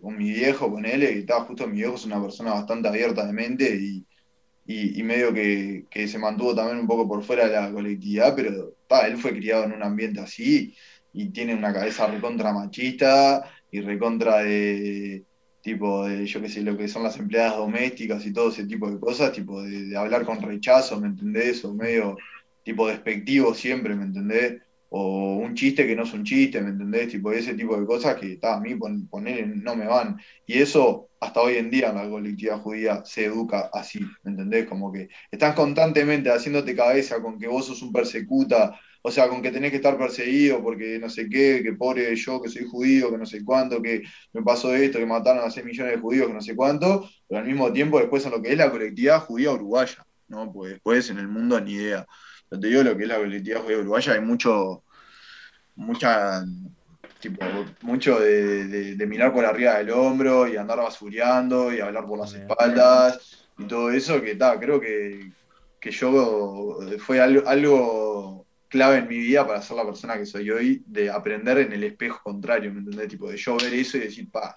con mi viejo, con él, que estaba justo mi viejo, es una persona bastante abierta de mente y, medio que, se mantuvo también un poco por fuera de la colectividad, pero él fue criado en un ambiente así y tiene una cabeza recontra machista y recontra de tipo de, yo qué sé, lo que son las empleadas domésticas y todo ese tipo de cosas, tipo de, de hablar con rechazo, ¿me entendés? O medio tipo despectivo siempre, ¿me entendés? O un chiste que no es un chiste, ¿me entendés? Tipo, ese tipo de cosas que a mí poner no me van. Y eso hasta hoy en día la colectividad judía se educa así, ¿me entendés? Como que estás constantemente haciéndote cabeza con que vos sos un persecuta, o sea, con que tenés que estar perseguido porque no sé qué, que pobre yo que soy judío, que no sé cuánto, que me pasó esto, que mataron a 6 millones de judíos, que no sé cuánto, pero al mismo tiempo después en lo que es la colectividad judía uruguaya, ¿no? Pues después en el mundo ni idea te digo lo que es la colectividad judía uruguaya, hay mucho, mucha, tipo, mucho de, mirar por arriba del hombro y andar basureando y hablar por las espaldas y todo eso, que está, creo que, yo fue algo, algo clave en mi vida para ser la persona que soy hoy, de aprender en el espejo contrario, ¿me entendés? Tipo, de yo ver eso y decir, pa,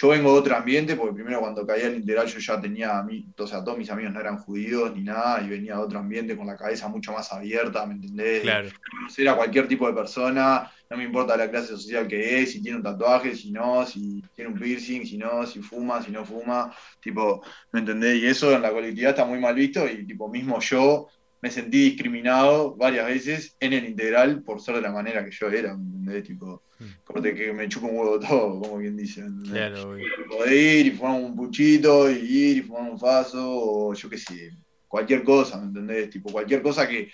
yo vengo de otro ambiente, porque primero cuando caí al integral yo ya tenía, a mí, o sea, todos mis amigos no eran judíos ni nada, y venía de otro ambiente con la cabeza mucho más abierta, ¿me entendés? Claro. Conocer a cualquier tipo de persona, no me importa la clase social que es, si tiene un tatuaje, si no, si tiene un piercing, si no, si fuma, si no fuma, tipo, ¿me entendés? Y eso en la colectividad está muy mal visto, y tipo, mismo yo me sentí discriminado varias veces en el integral por ser de la manera que yo era, ¿me entendés? Tipo. Corte que me chupo un huevo todo, como quien dice. ¿entendés? Claro, güey. Poder ir y fumar un puchito, y ir y fumar un faso, o yo qué sé, cualquier cosa, ¿me entendés? Tipo, cualquier cosa que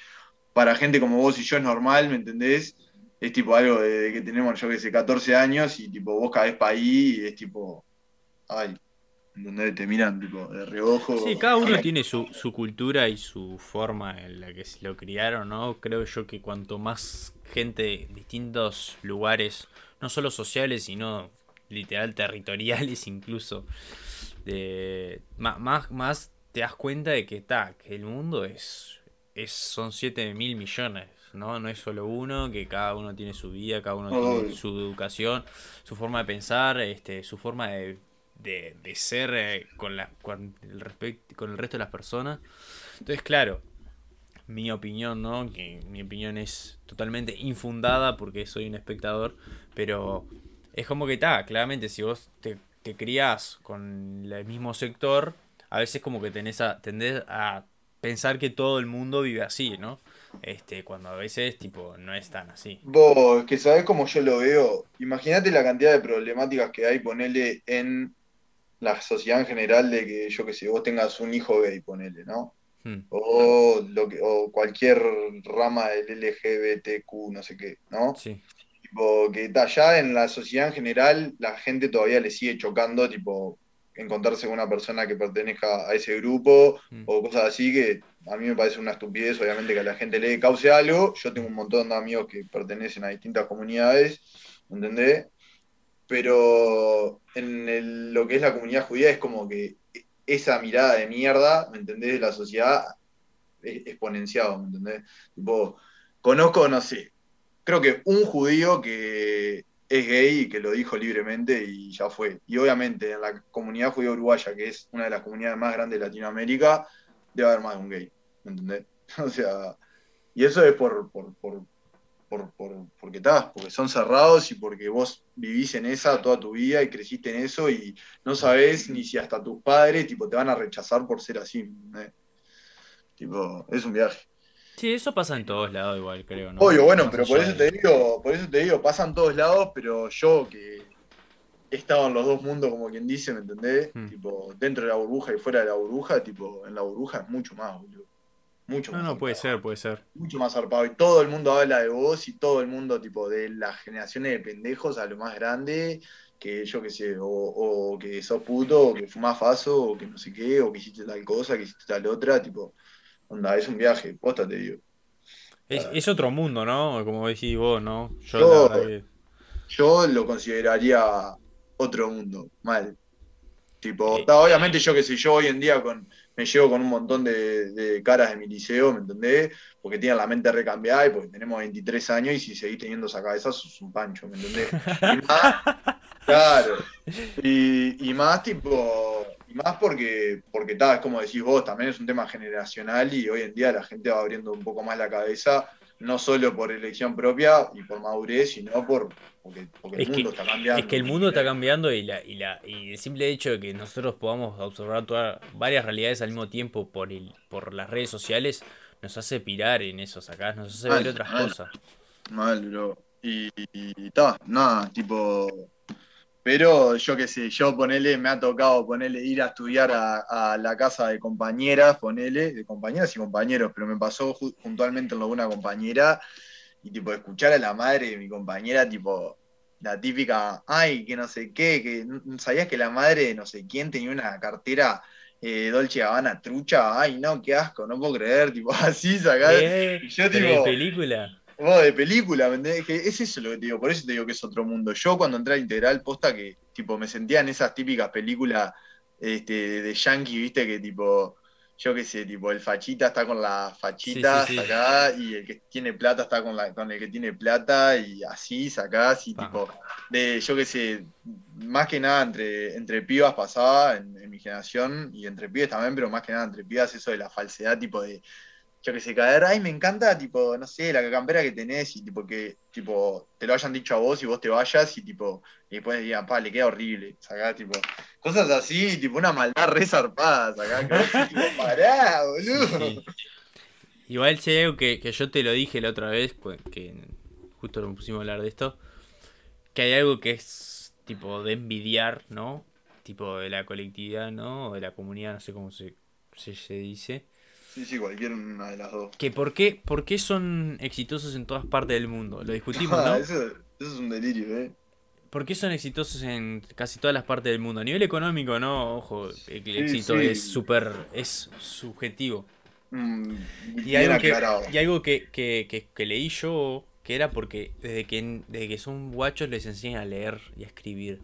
para gente como vos y yo es normal, ¿me entendés? Es tipo algo de, de que tenemos, yo qué sé, 14 años y tipo vos caes para ahí y es tipo, ay, ¿entendés? Te miran tipo de reojo. Sí, cada uno tiene su, su cultura y su forma en la que se lo criaron, ¿no? Creo yo que cuanto más gente de distintos lugares, no solo sociales, sino literal territoriales incluso, de, más, más te das cuenta de que, está que el mundo es, es son 7 mil millones, ¿no? No es solo uno, que cada uno tiene su vida, cada uno tiene su educación, su forma de pensar, este, su forma de, de, de ser eh, con, la, con, el respect- con el resto de las personas. Entonces, claro, mi opinión, ¿no? Que mi opinión es totalmente infundada porque soy un espectador, pero es como que está, claramente si vos te, te criás con el mismo sector, a veces como que tenés a, tendés a pensar que todo el mundo vive así, ¿no? Este, cuando a veces tipo no es tan así. Vos, que sabés cómo yo lo veo. Imagínate la cantidad de problemáticas que hay, ponele en la sociedad en general de que, yo que sé, vos tengas un hijo gay, ponele, ¿no? Hmm, O, lo que, o cualquier rama del LGBTQ, no sé qué, ¿no? Sí, Tipo, que ta, ya en la sociedad en general la gente todavía le sigue chocando, tipo, encontrarse con una persona que pertenezca a ese grupo Mm. o cosas así que a mí me parece una estupidez, obviamente que a la gente le cause algo. Yo tengo un montón de amigos que pertenecen a distintas comunidades, ¿entendés? Pero en el- lo que es la comunidad judía es como que esa mirada de mierda, ¿me entendés? De la sociedad es exponenciado, ¿me entendés? Tipo, conozco, no sé, creo que un judío que es gay y que lo dijo libremente y ya fue. Y obviamente en la comunidad judía uruguaya, que es una de las comunidades más grandes de Latinoamérica, debe haber más de un gay, ¿me entendés? O sea, y eso es por, por, por, por, por- porque estás, porque son cerrados y porque vos vivís en esa toda tu vida y creciste en eso y no sabés ni si hasta tus padres tipo, te van a rechazar por ser así. Tipo, es un viaje. Sí, eso pasa en todos lados igual, creo, ¿no? Obvio, bueno, pero por eso te digo, por eso te digo, pasan todos lados, pero yo que he estado en los dos mundos, como quien dice, ¿me entendés? Hmm. Tipo, dentro de la burbuja y fuera de la burbuja, tipo, en la burbuja es mucho más, boludo. Mucho No, más. no, puede ser, puede ser. Mucho más zarpado. Y todo el mundo habla de vos y todo el mundo, tipo, de las generaciones de pendejos a lo más grande, que yo qué sé, o, o que sos puto, o que fumás faso, o que no sé qué, o que hiciste tal cosa, que hiciste tal otra, tipo, onda, es un viaje, posta te digo. Es, es otro mundo, ¿no? Como decís vos, ¿no? Yo, Yo- la verdad que- yo lo consideraría otro mundo, mal. Tipo, Eh. obviamente yo que sé, yo hoy en día con, me llevo con un montón de, de caras de mi liceo, ¿me entendés? Porque tienen la mente recambiada y porque tenemos 23 años y si seguís teniendo esa cabeza sos un pancho, ¿me entendés? Y más, claro. Y, y más tipo, y más porque, porque ta, es como decís vos, también es un tema generacional y hoy en día la gente va abriendo un poco más la cabeza, no solo por elección propia y por madurez, sino por porque, porque el que- mundo está cambiando. Es que el mundo está cambiando y, la, y, la, y el simple hecho de que nosotros podamos observar todas, varias realidades al mismo tiempo por, el, por las redes sociales nos hace pirar en eso, acá nos hace ver otras mal. cosas. Mal, bro. Y, ta, nada, tipo. Pero yo qué sé, yo ponele, me ha tocado ponerle ir a estudiar a, a la casa de compañeras, ponele, de compañeras y compañeros, pero me pasó puntualmente en lo de una compañera, y tipo, escuchar a la madre de mi compañera, tipo, la típica, ay, que no sé qué, que sabías que la madre de no sé quién tenía una cartera eh, Dolce Gabbana trucha, ay, no, qué asco, no puedo creer, tipo, así sacar. ¿Eh? y yo, ¿Pero tipo, de película? Vos, de película, ¿me entendés? Que es eso lo que te digo, por eso te digo que es otro mundo. Yo cuando entré a Integral, posta que tipo me sentía en esas típicas películas este, de Yankee, viste, que tipo yo qué sé, tipo, el fachita está con las fachitas Sí, sí, sí. acá y el que tiene plata está con, la, con el que tiene plata y así sacás y tipo, de, yo qué sé, más que nada entre, entre pibas pasaba en, en mi generación y entre pibes también, pero más que nada entre pibas eso de la falsedad, tipo de, yo qué sé, caer, ay, me encanta, tipo, no sé, la campera que tenés y tipo que, tipo, te lo hayan dicho a vos y vos te vayas y tipo, y después digan, pa, le queda horrible, sacás, tipo, cosas así, tipo una maldad re zarpada, sacás, que tipo, pará, boludo. Sí. Igual algo que, que yo te lo dije la otra vez, pues, que justo nos pusimos a hablar de esto, que hay algo que es tipo de envidiar, ¿no? Tipo de la colectividad, ¿no? O de la comunidad, no sé cómo se, se, se dice. Sí, sí, cualquier una de las dos. Que por qué, por qué son exitosos en todas partes del mundo. Lo discutimos, ¿no? eso, eso es un delirio, ¿eh? ¿Por qué son exitosos en casi todas las partes del mundo? A nivel económico, no, ojo, el éxito sí. es súper, es subjetivo. Mm, Y bien algo, que, aclarado. y algo que, que- que- que leí yo, que era porque desde que, desde que son guachos les enseñan a leer y a escribir.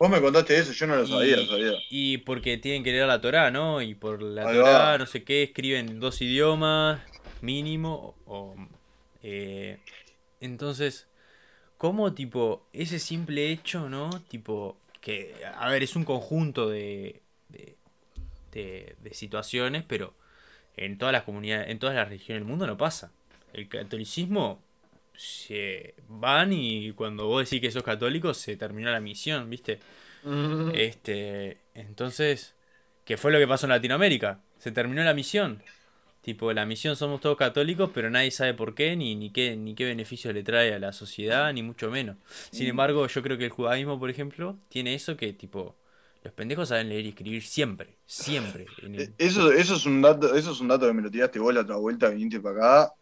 Vos me contaste eso, yo no lo sabía, y, sabía. y porque tienen que leer la Torá, ¿no? Y por la Ahí Torá, va. no sé qué, escriben dos idiomas mínimo. O, eh, entonces, ¿cómo tipo ese simple hecho, ¿no? Tipo, que, a ver, es un conjunto de, de, de- de situaciones, pero en todas las comunidades, en todas las regiones del mundo no pasa. El catolicismo se van y cuando vos decís que sos católico se terminó la misión, ¿viste? Mm, Este, entonces, ¿qué fue lo que pasó en Latinoamérica? Se terminó la misión. Tipo, la misión somos todos católicos, pero nadie sabe por qué, ni, ni qué, ni qué beneficio le trae a la sociedad, ni mucho menos. Sin Mm. embargo, yo creo que el judaísmo, por ejemplo, tiene eso que, tipo, los pendejos saben leer y escribir siempre, siempre. El- Eh, Eso, eso es un dato, eso es un dato que me lo tiraste vos la otra vuelta, viniste para acá,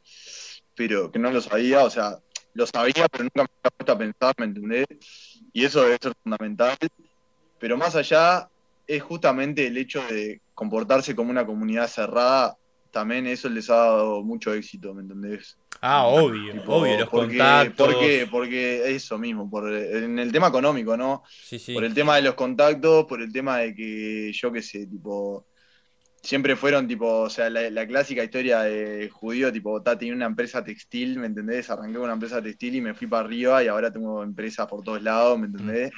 pero que no lo sabía, o sea, lo sabía, pero nunca me había puesto a pensar, ¿me entendés? Y eso debe ser fundamental. Pero más allá, es justamente el hecho de comportarse como una comunidad cerrada, también eso les ha dado mucho éxito, ¿me entendés? Ah, obvio, Tipo, obvio, los porque, contactos. Porque, porque eso mismo, por, en el tema económico, ¿no? Sí, sí. Por el tema de los contactos, por el tema de que, yo qué sé, tipo, siempre fueron, tipo, o sea, la, la clásica historia de judío, tipo, ta, tenía una empresa textil, ¿me entendés? Arranqué con una empresa textil y me fui para arriba y ahora tengo empresas por todos lados, ¿me entendés?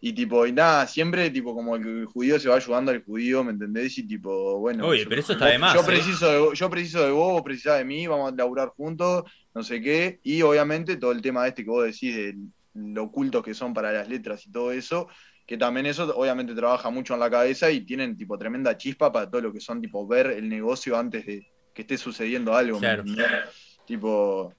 Y tipo, y nada, siempre tipo como el, judío se va ayudando al judío, ¿me entendés? Y tipo, bueno. Oye, yo- pero eso está de más, Yo ¿eh? preciso de, yo preciso de vos, vos precisás de mí, vamos a laburar juntos, no sé qué. Y obviamente todo el tema este que vos decís de lo ocultos que son para las letras y todo eso, que también eso obviamente trabaja mucho en la cabeza y tienen tipo tremenda chispa para todo lo que son tipo ver el negocio antes de que esté sucediendo algo. Tipo,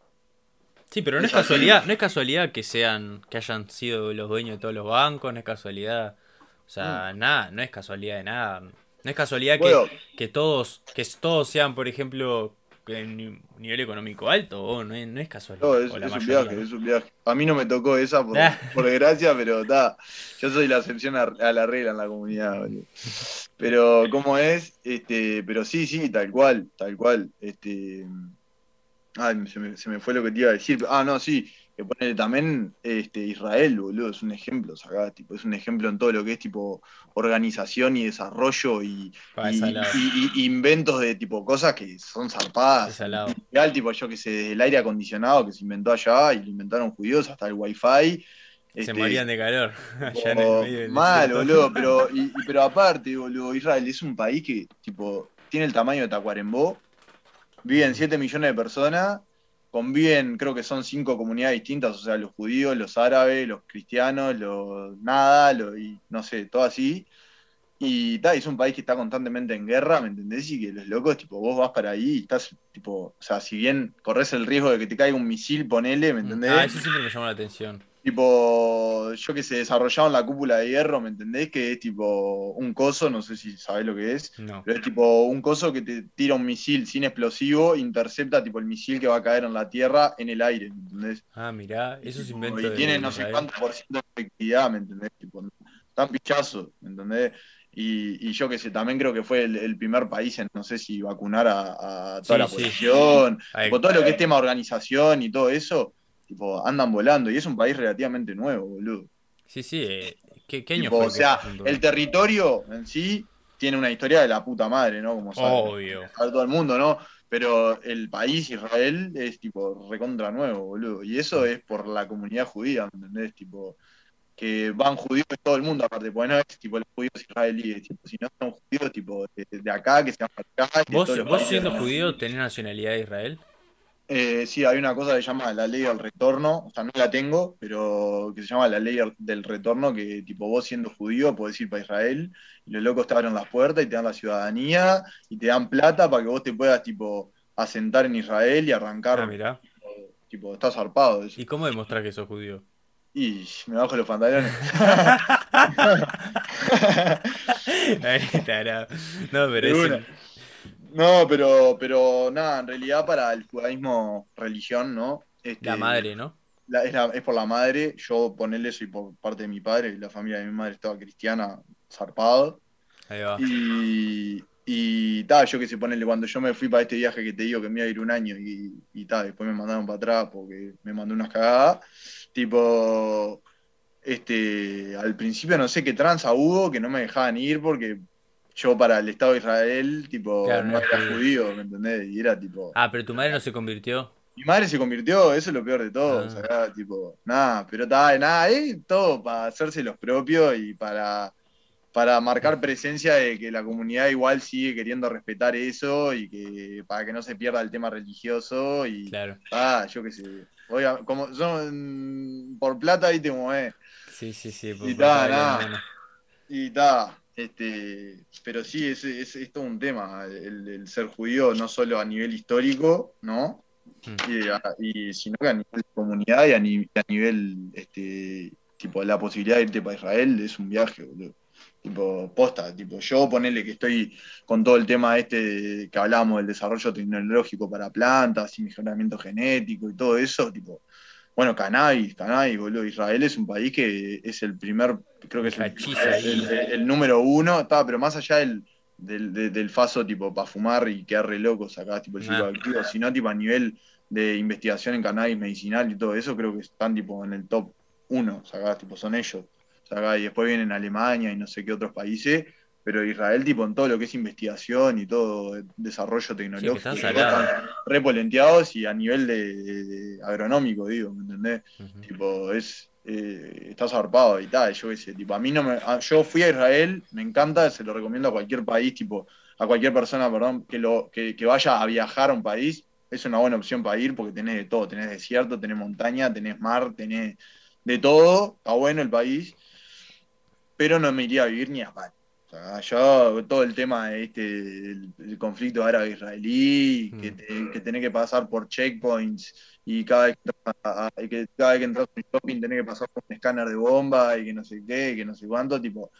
Sí, pero no es Es así. casualidad, no es casualidad que sean, que hayan sido los dueños de todos los bancos, no es casualidad, o sea, nada, no es casualidad de nada. No es casualidad que, que todos, que todos sean, por ejemplo, en ni- nivel económico alto, o no es, no es casualidad. No, es, es un viaje, es un viaje. A mí no me tocó esa por, Ah. por desgracia, pero está. Yo soy la excepción a, a la regla en la comunidad, boludo. Pero, ¿cómo es? Este, pero sí, sí, tal cual, tal cual. Este. Ay, se me, se me fue lo que te iba a decir. Ah, no, sí. Que ponele también este, Israel, boludo, es un ejemplo, sacá, tipo, es un ejemplo en todo lo que es tipo organización y desarrollo y, Pa, y- es salado. y- y inventos de tipo cosas que son zarpadas. Real, tipo, yo que sé, desde el aire acondicionado que se inventó allá y lo inventaron judíos hasta el wifi. Se este, morían de calor. allá en el medio del mal, boludo, pero, pero aparte, boludo, Israel es un país que, tipo, tiene el tamaño de Tacuarembó, viven 7 millones de personas, conviven, creo que son cinco comunidades distintas, o sea, los judíos, los árabes, los cristianos, los nada, lo- y no sé, todo así. Y tal, es un país que está constantemente en guerra, ¿me entendés? Y que los locos, tipo, vos vas para ahí y estás, tipo, o sea, si bien corres el riesgo de que te caiga un misil, ponele, ¿me entendés? Ah, eso siempre me llamó la atención. Tipo, yo que se desarrollaron la cúpula de hierro, ¿me entendés? Que es tipo un coso, no sé si sabés lo que es, No. pero es tipo un coso que te tira un misil sin explosivo, intercepta tipo el misil que va a caer en la tierra en el aire, ¿me entendés? Ah, mirá, eso es invento y tiene no sé cuánto por ciento de efectividad, ¿me entendés? Tipo, tan pichazo, ¿me entendés? Y, y yo que sé, también creo que fue el, el primer país en, no sé si vacunar a, a toda Sí, la sí. población, tipo, todo lo que es tema organización y todo eso, tipo, andan volando. Y es un país relativamente nuevo, boludo. Sí, sí. eh, ¿Qué, qué año Tipo, fue o sea, se el territorio en sí tiene una historia de la puta madre, ¿no? Como sabe, Obvio. sabe todo el mundo, ¿no? Pero el país Israel es tipo recontra nuevo, boludo. Y eso es por la comunidad judía, ¿me entendés? Tipo, que van judíos de todo el mundo, aparte, porque no es tipo los judíos israelíes, tipo, si no son judíos tipo de, de acá, que se van para acá. ¿Vos, vos siendo judío tenés nacionalidad de Israel? Eh, sí, hay una cosa que se llama la ley del retorno, o sea, no la tengo, pero que se llama la ley del retorno, que tipo vos siendo judío podés ir para Israel y los locos te abren las puertas y te dan la ciudadanía y te dan plata para que vos te puedas tipo asentar en Israel y arrancar, Ah, mirá. tipo, estás zarpado eso. ¿Y cómo demostrás que sos judío? Y me bajo los pantalones. No, pero es No, pero, pero nada, en realidad para el judaísmo religión, ¿no? Este, la madre, ¿no? la- es, la- es por la madre, yo ponerle soy por parte de mi padre, la familia de mi madre estaba cristiana, zarpado. Ahí va. Y, y ta, yo que sé, ponerle cuando yo me fui para este viaje que te digo que me iba a ir un año y, y ta, después me mandaron para atrás porque me mandó unas cagadas. Tipo, este, al principio no sé qué tranza hubo, que no me dejaban ir porque yo para el Estado de Israel, tipo, Claro, no era judío. judío, ¿me entendés? Y era tipo. Ah, pero tu madre no se convirtió. Mi madre se convirtió, eso es lo peor de todo. Ah. o sea, tipo, nada, pero está, nada, es todo para hacerse los propios y para, para marcar presencia de que la comunidad igual sigue queriendo respetar eso y que para que no se pierda el tema religioso y Claro. ah, yo qué sé. Oiga, como son por plata, viste cómo es. Sí, sí, sí. por Y ta, de la nada. Y está, este, pero sí, es, es, es todo un tema, el, el ser judío, no solo a nivel histórico, ¿no? Mm. Y, a- y sino que a nivel de comunidad y a, ni- a nivel, este, tipo, la posibilidad de irte para Israel es un viaje, boludo. Tipo, posta, tipo, yo ponerle que estoy con todo el tema este que hablamos del desarrollo tecnológico para plantas y mejoramiento genético y todo eso, tipo, bueno, cannabis, cannabis, boludo. Israel es un país que es el primer, creo que es el, Cachiza ahí. el- el- el número uno, está, pero más allá del, del, de- del faso, tipo, para fumar y quedar re locos acá, tipo, el Ah. psicoactivo, sino, tipo, a nivel de investigación en cannabis medicinal y todo eso, creo que están, tipo, en el top uno, acá, tipo, son ellos. acá, y después vienen Alemania y no sé qué otros países, pero Israel, tipo, en todo lo que es investigación y todo eh, desarrollo tecnológico, están están salados. repolenteados y a nivel de, agronómico, digo, ¿me entendés? Tipo, es. eh, está zarpado y tal, yo qué sé, tipo, a mí no me. a- yo fui a Israel, me encanta, se lo recomiendo a cualquier país, tipo, a cualquier persona, perdón, que, lo, que, que vaya a viajar a un país, es una buena opción para ir porque tenés de todo, tenés desierto, tenés montaña, tenés mar, tenés de todo, está bueno el país, pero no me iría a vivir ni a palo. O sea, todo el tema de este, el, el conflicto árabe-israelí, que, Mm. te- que tenés que pasar por checkpoints y cada vez que entras a, a- que cada vez que entras a un shopping tenés que pasar por un escáner de bomba y que no sé qué, que no sé cuánto, tipo,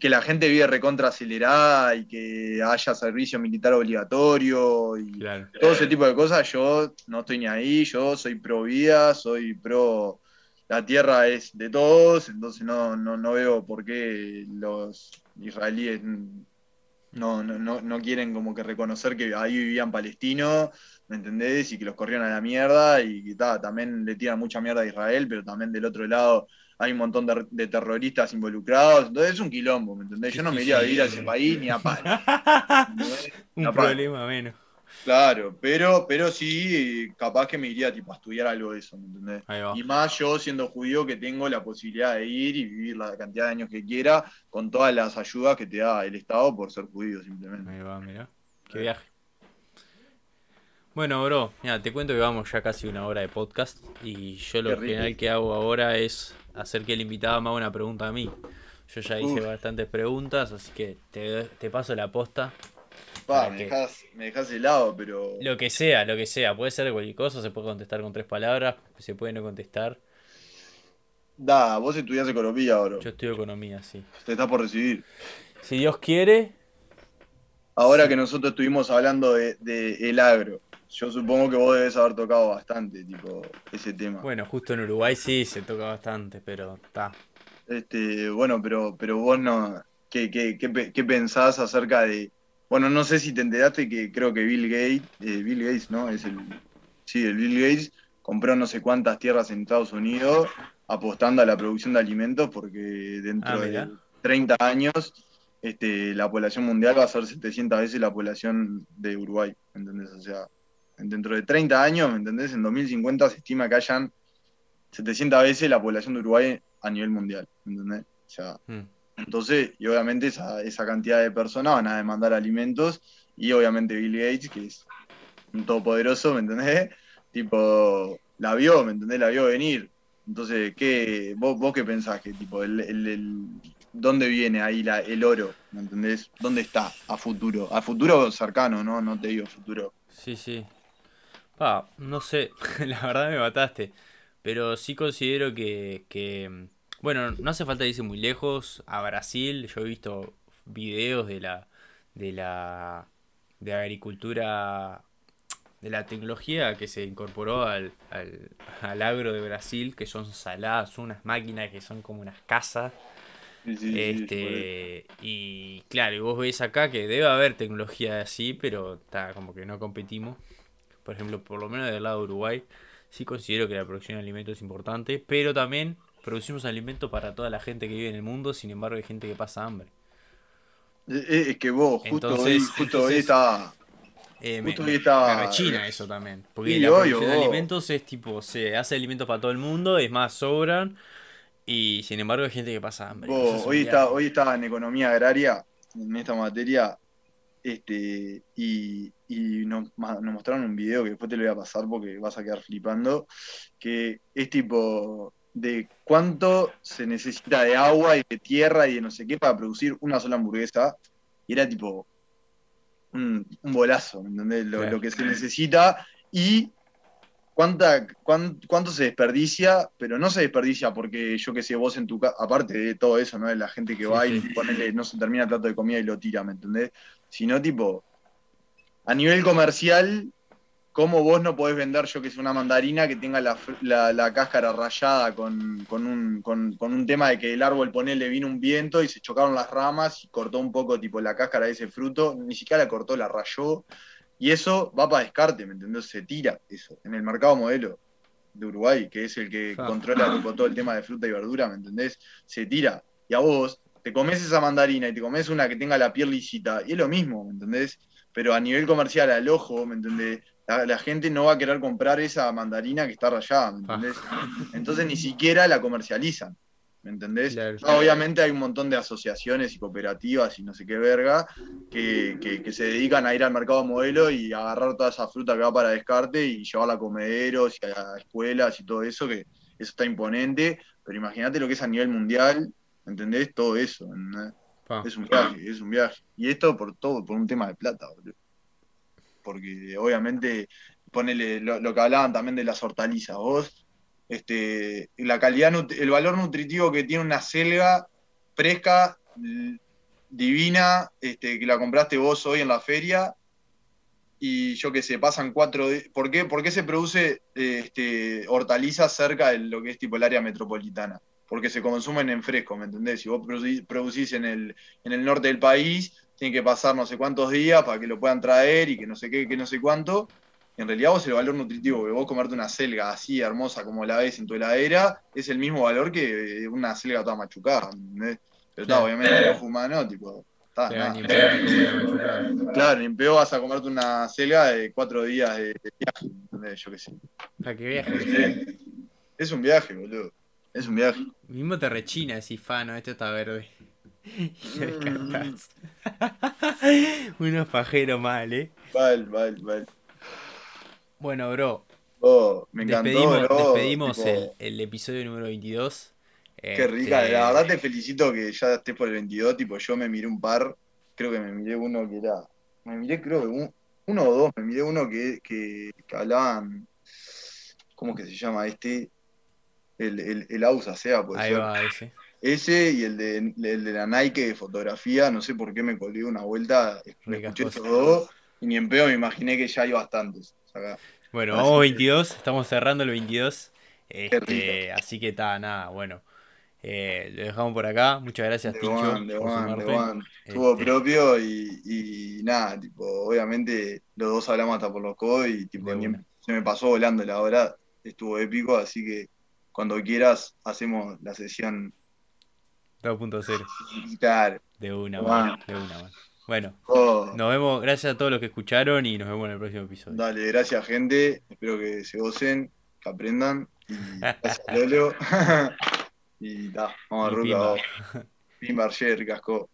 que la gente vive recontra acelerada y que haya servicio militar obligatorio y Claro. todo ese tipo de cosas, yo no estoy ni ahí, yo soy pro vida, soy pro la tierra es de todos, entonces no, no, no veo por qué los israelíes no, no, no, no quieren como que reconocer que ahí vivían palestinos, ¿me entendés? Y que los corrieron a la mierda y que ta, también le tiran mucha mierda a Israel, pero también del otro lado hay un montón de, de terroristas involucrados, entonces es un quilombo, ¿me entendés? Yo no me iría a vivir a ese país ni a palo. ¿entendés? Un problema menos. Claro, pero, pero sí, capaz que me iría tipo, a estudiar algo de eso, ¿me entendés? Y más yo siendo judío que tengo la posibilidad de ir y vivir la cantidad de años que quiera con todas las ayudas que te da el Estado por ser judío simplemente. Ahí va, mira. Qué viaje. Bueno, bro, mira, te cuento que vamos ya casi una hora de podcast y yo lo general que hago ahora es hacer que el invitado me haga una pregunta a mí. Yo ya hice Uf. bastantes preguntas, así que te, te paso la posta. Pa, ¿Para me qué? dejás, me dejás helado, pero. Lo que sea, lo que sea. Puede ser cualquier cosa, se puede contestar con tres palabras, se puede no contestar. Da, vos estudiás economía, bro. Yo estudio economía, sí. Te estás por recibir. Si Dios quiere, Ahora Sí. que nosotros estuvimos hablando de, de el agro, yo supongo que vos debes haber tocado bastante, tipo, ese tema. bueno, justo en Uruguay sí se toca bastante, pero está. Este, bueno, pero, pero vos no, ¿qué, qué, qué, qué pensás acerca de, bueno, no sé si te enteraste que creo que Bill Gates, eh, Bill Gates, ¿no? Es el, sí, el Bill Gates compró no sé cuántas tierras en Estados Unidos apostando a la producción de alimentos porque dentro Ah, de mirá. 30 años este, la población mundial va a ser 700 veces la población de Uruguay, ¿entendés? O sea, dentro de 30 años, ¿me entendés? En 2050 se estima que hayan 700 veces la población de Uruguay a nivel mundial, ¿entendés? O sea, Mm. Entonces, y obviamente esa, esa cantidad de personas van a demandar alimentos y obviamente Bill Gates, que es un todopoderoso, ¿me entendés? Tipo, la vio, ¿me entendés? La vio venir. Entonces, ¿qué, vos, vos qué pensás? Que, tipo, el, ¿Dónde viene ahí la, el oro? ¿Me entendés? ¿Dónde está a futuro? A futuro cercano, ¿no? No te digo futuro. Sí, sí. Pa, no sé, la verdad me mataste. Pero sí considero que, que, bueno, no hace falta irse muy lejos. A Brasil, yo he visto videos de la, de la, de agricultura, de la tecnología que se incorporó al, al, al agro de Brasil, que son saladas, unas máquinas que son como unas casas. Sí, sí, sí, Este, y claro, y vos ves acá que debe haber tecnología así, pero está como que no competimos. Por ejemplo, por lo menos del lado de Uruguay, sí considero que la producción de alimentos es importante, pero también producimos alimentos para toda la gente que vive en el mundo, sin embargo hay gente que pasa hambre. Es, es- es que vos, justo hoy, Entonces- justo hoy entonces- estaba. Eh, me, Justo me- hoy rechina eso también. Porque Sí, la obvio, producción de alimentos es tipo, se hace alimentos para todo el mundo, es más, sobran, y sin embargo hay gente que pasa hambre. Vos, es hoy, está, hoy estaba en economía agraria, en esta materia, este, y, y nos mostraron un video que después te lo voy a pasar porque vas a quedar flipando, que es tipo de cuánto se necesita de agua y de tierra y de no sé qué para producir una sola hamburguesa. Y era tipo un, un bolazo, ¿me entendés? Lo, que se necesita y cuánta, cuán- cuánto se desperdicia, pero no se desperdicia porque yo que sé, vos en tu casa, aparte de todo eso, ¿no? De la gente que Sí, va sí. y ponele, no se termina el plato de comida y lo tira, ¿me entendés? Sino tipo, a nivel comercial, ¿cómo vos no podés vender, yo que sé, una mandarina que tenga la, la- la cáscara rayada con, con un, con- con un tema de que el árbol, ponele, vino un viento y se chocaron las ramas y cortó un poco tipo la cáscara de ese fruto, ni siquiera la cortó, la rayó, y eso va para descarte, ¿me entendés? Se tira eso, en el mercado modelo de Uruguay, que es el que Ah. controla tipo, todo el tema de fruta y verdura, ¿me entendés? Se tira. Y a vos, te comes esa mandarina y te comes una que tenga la piel lisita, y es lo mismo, ¿me entendés? Pero a nivel comercial, al ojo, ¿me entendés? La, la gente no va a querer comprar esa mandarina que está rayada, ¿me Ah. entendés? Entonces ni siquiera la comercializan, ¿me entendés? Claro. Ya, obviamente hay un montón de asociaciones y cooperativas y no sé qué verga que, que- que se dedican a ir al mercado modelo y agarrar toda esa fruta que va para descarte y llevarla a comederos y a escuelas y todo eso, que eso está imponente, pero imagínate lo que es a nivel mundial, ¿entendés? Todo eso. Es un viaje, es un viaje. Y esto por todo, por un tema de plata, boludo. Porque obviamente, ponele lo, lo que hablaban también de las hortalizas, vos, este, la calidad, el valor nutritivo que tiene una selga fresca, divina, este, que la compraste vos hoy en la feria, y yo que sé, pasan cuatro di- ¿Por qué, por qué se produce este, hortalizas cerca de lo que es tipo el área metropolitana? Porque se consumen en fresco, ¿me entendés? Si vos produ- producís en el, en el norte del país, tiene que pasar no sé cuántos días para que lo puedan traer y que no sé qué, que no sé cuánto. En realidad vos el valor nutritivo que vos comerte una selga así hermosa como la ves en tu heladera es el mismo valor que una selga toda machucada, ¿entendés? Pero está, Claro. obviamente el ojo humano, tipo, está, Claro, nada. ni machucada. Claro, ni pedo vas a comerte una selga de cuatro días de, de viaje, ¿entendés? Yo qué sé. Pa, qué viaje. Es un viaje, boludo. Es un viaje. Mismo te rechina decís, fa, no, esto está verde. Y lo descartás. Unos pajeros mal, eh. Val, val, val. Bueno, bro, Oh, me encantó, despedimos, bro. despedimos tipo, el, el episodio número 22. Qué rica, Este, la verdad te felicito que ya estés por el 22, tipo yo me miré un par, creo que me miré uno que era, me miré creo que un- uno o dos, me miré uno que, que, que hablaban, ¿cómo que se llama este? El, el, el AUSA sea, puede Ahí ser. va ese. Ese y el de, el de la Nike de fotografía, no sé por qué me colgué una vuelta, me escuché cosas. estos dos y ni en pedo me imaginé que ya hay bastantes. acá. Bueno, vamos que- 22, estamos cerrando el 22. Este, así que está, nada, bueno. Eh, lo dejamos por acá. Muchas gracias, De Tincho, one, de por one, de sumarte. one. Estuvo Este, propio y, y nada, tipo, obviamente los dos hablamos hasta por los codos y tipo, se me pasó volando la hora, estuvo épico, así que cuando quieras hacemos la sesión 2.0. claro, De una, man, de una, man. Bueno, Oh, nos vemos, gracias a todos los que escucharon y nos vemos en el próximo episodio. dale, gracias gente. Espero que se gocen, que aprendan. Y gracias Lolo. y ta, vamos a Y ruta. pimba. vamos. Pimba, ayer, casco.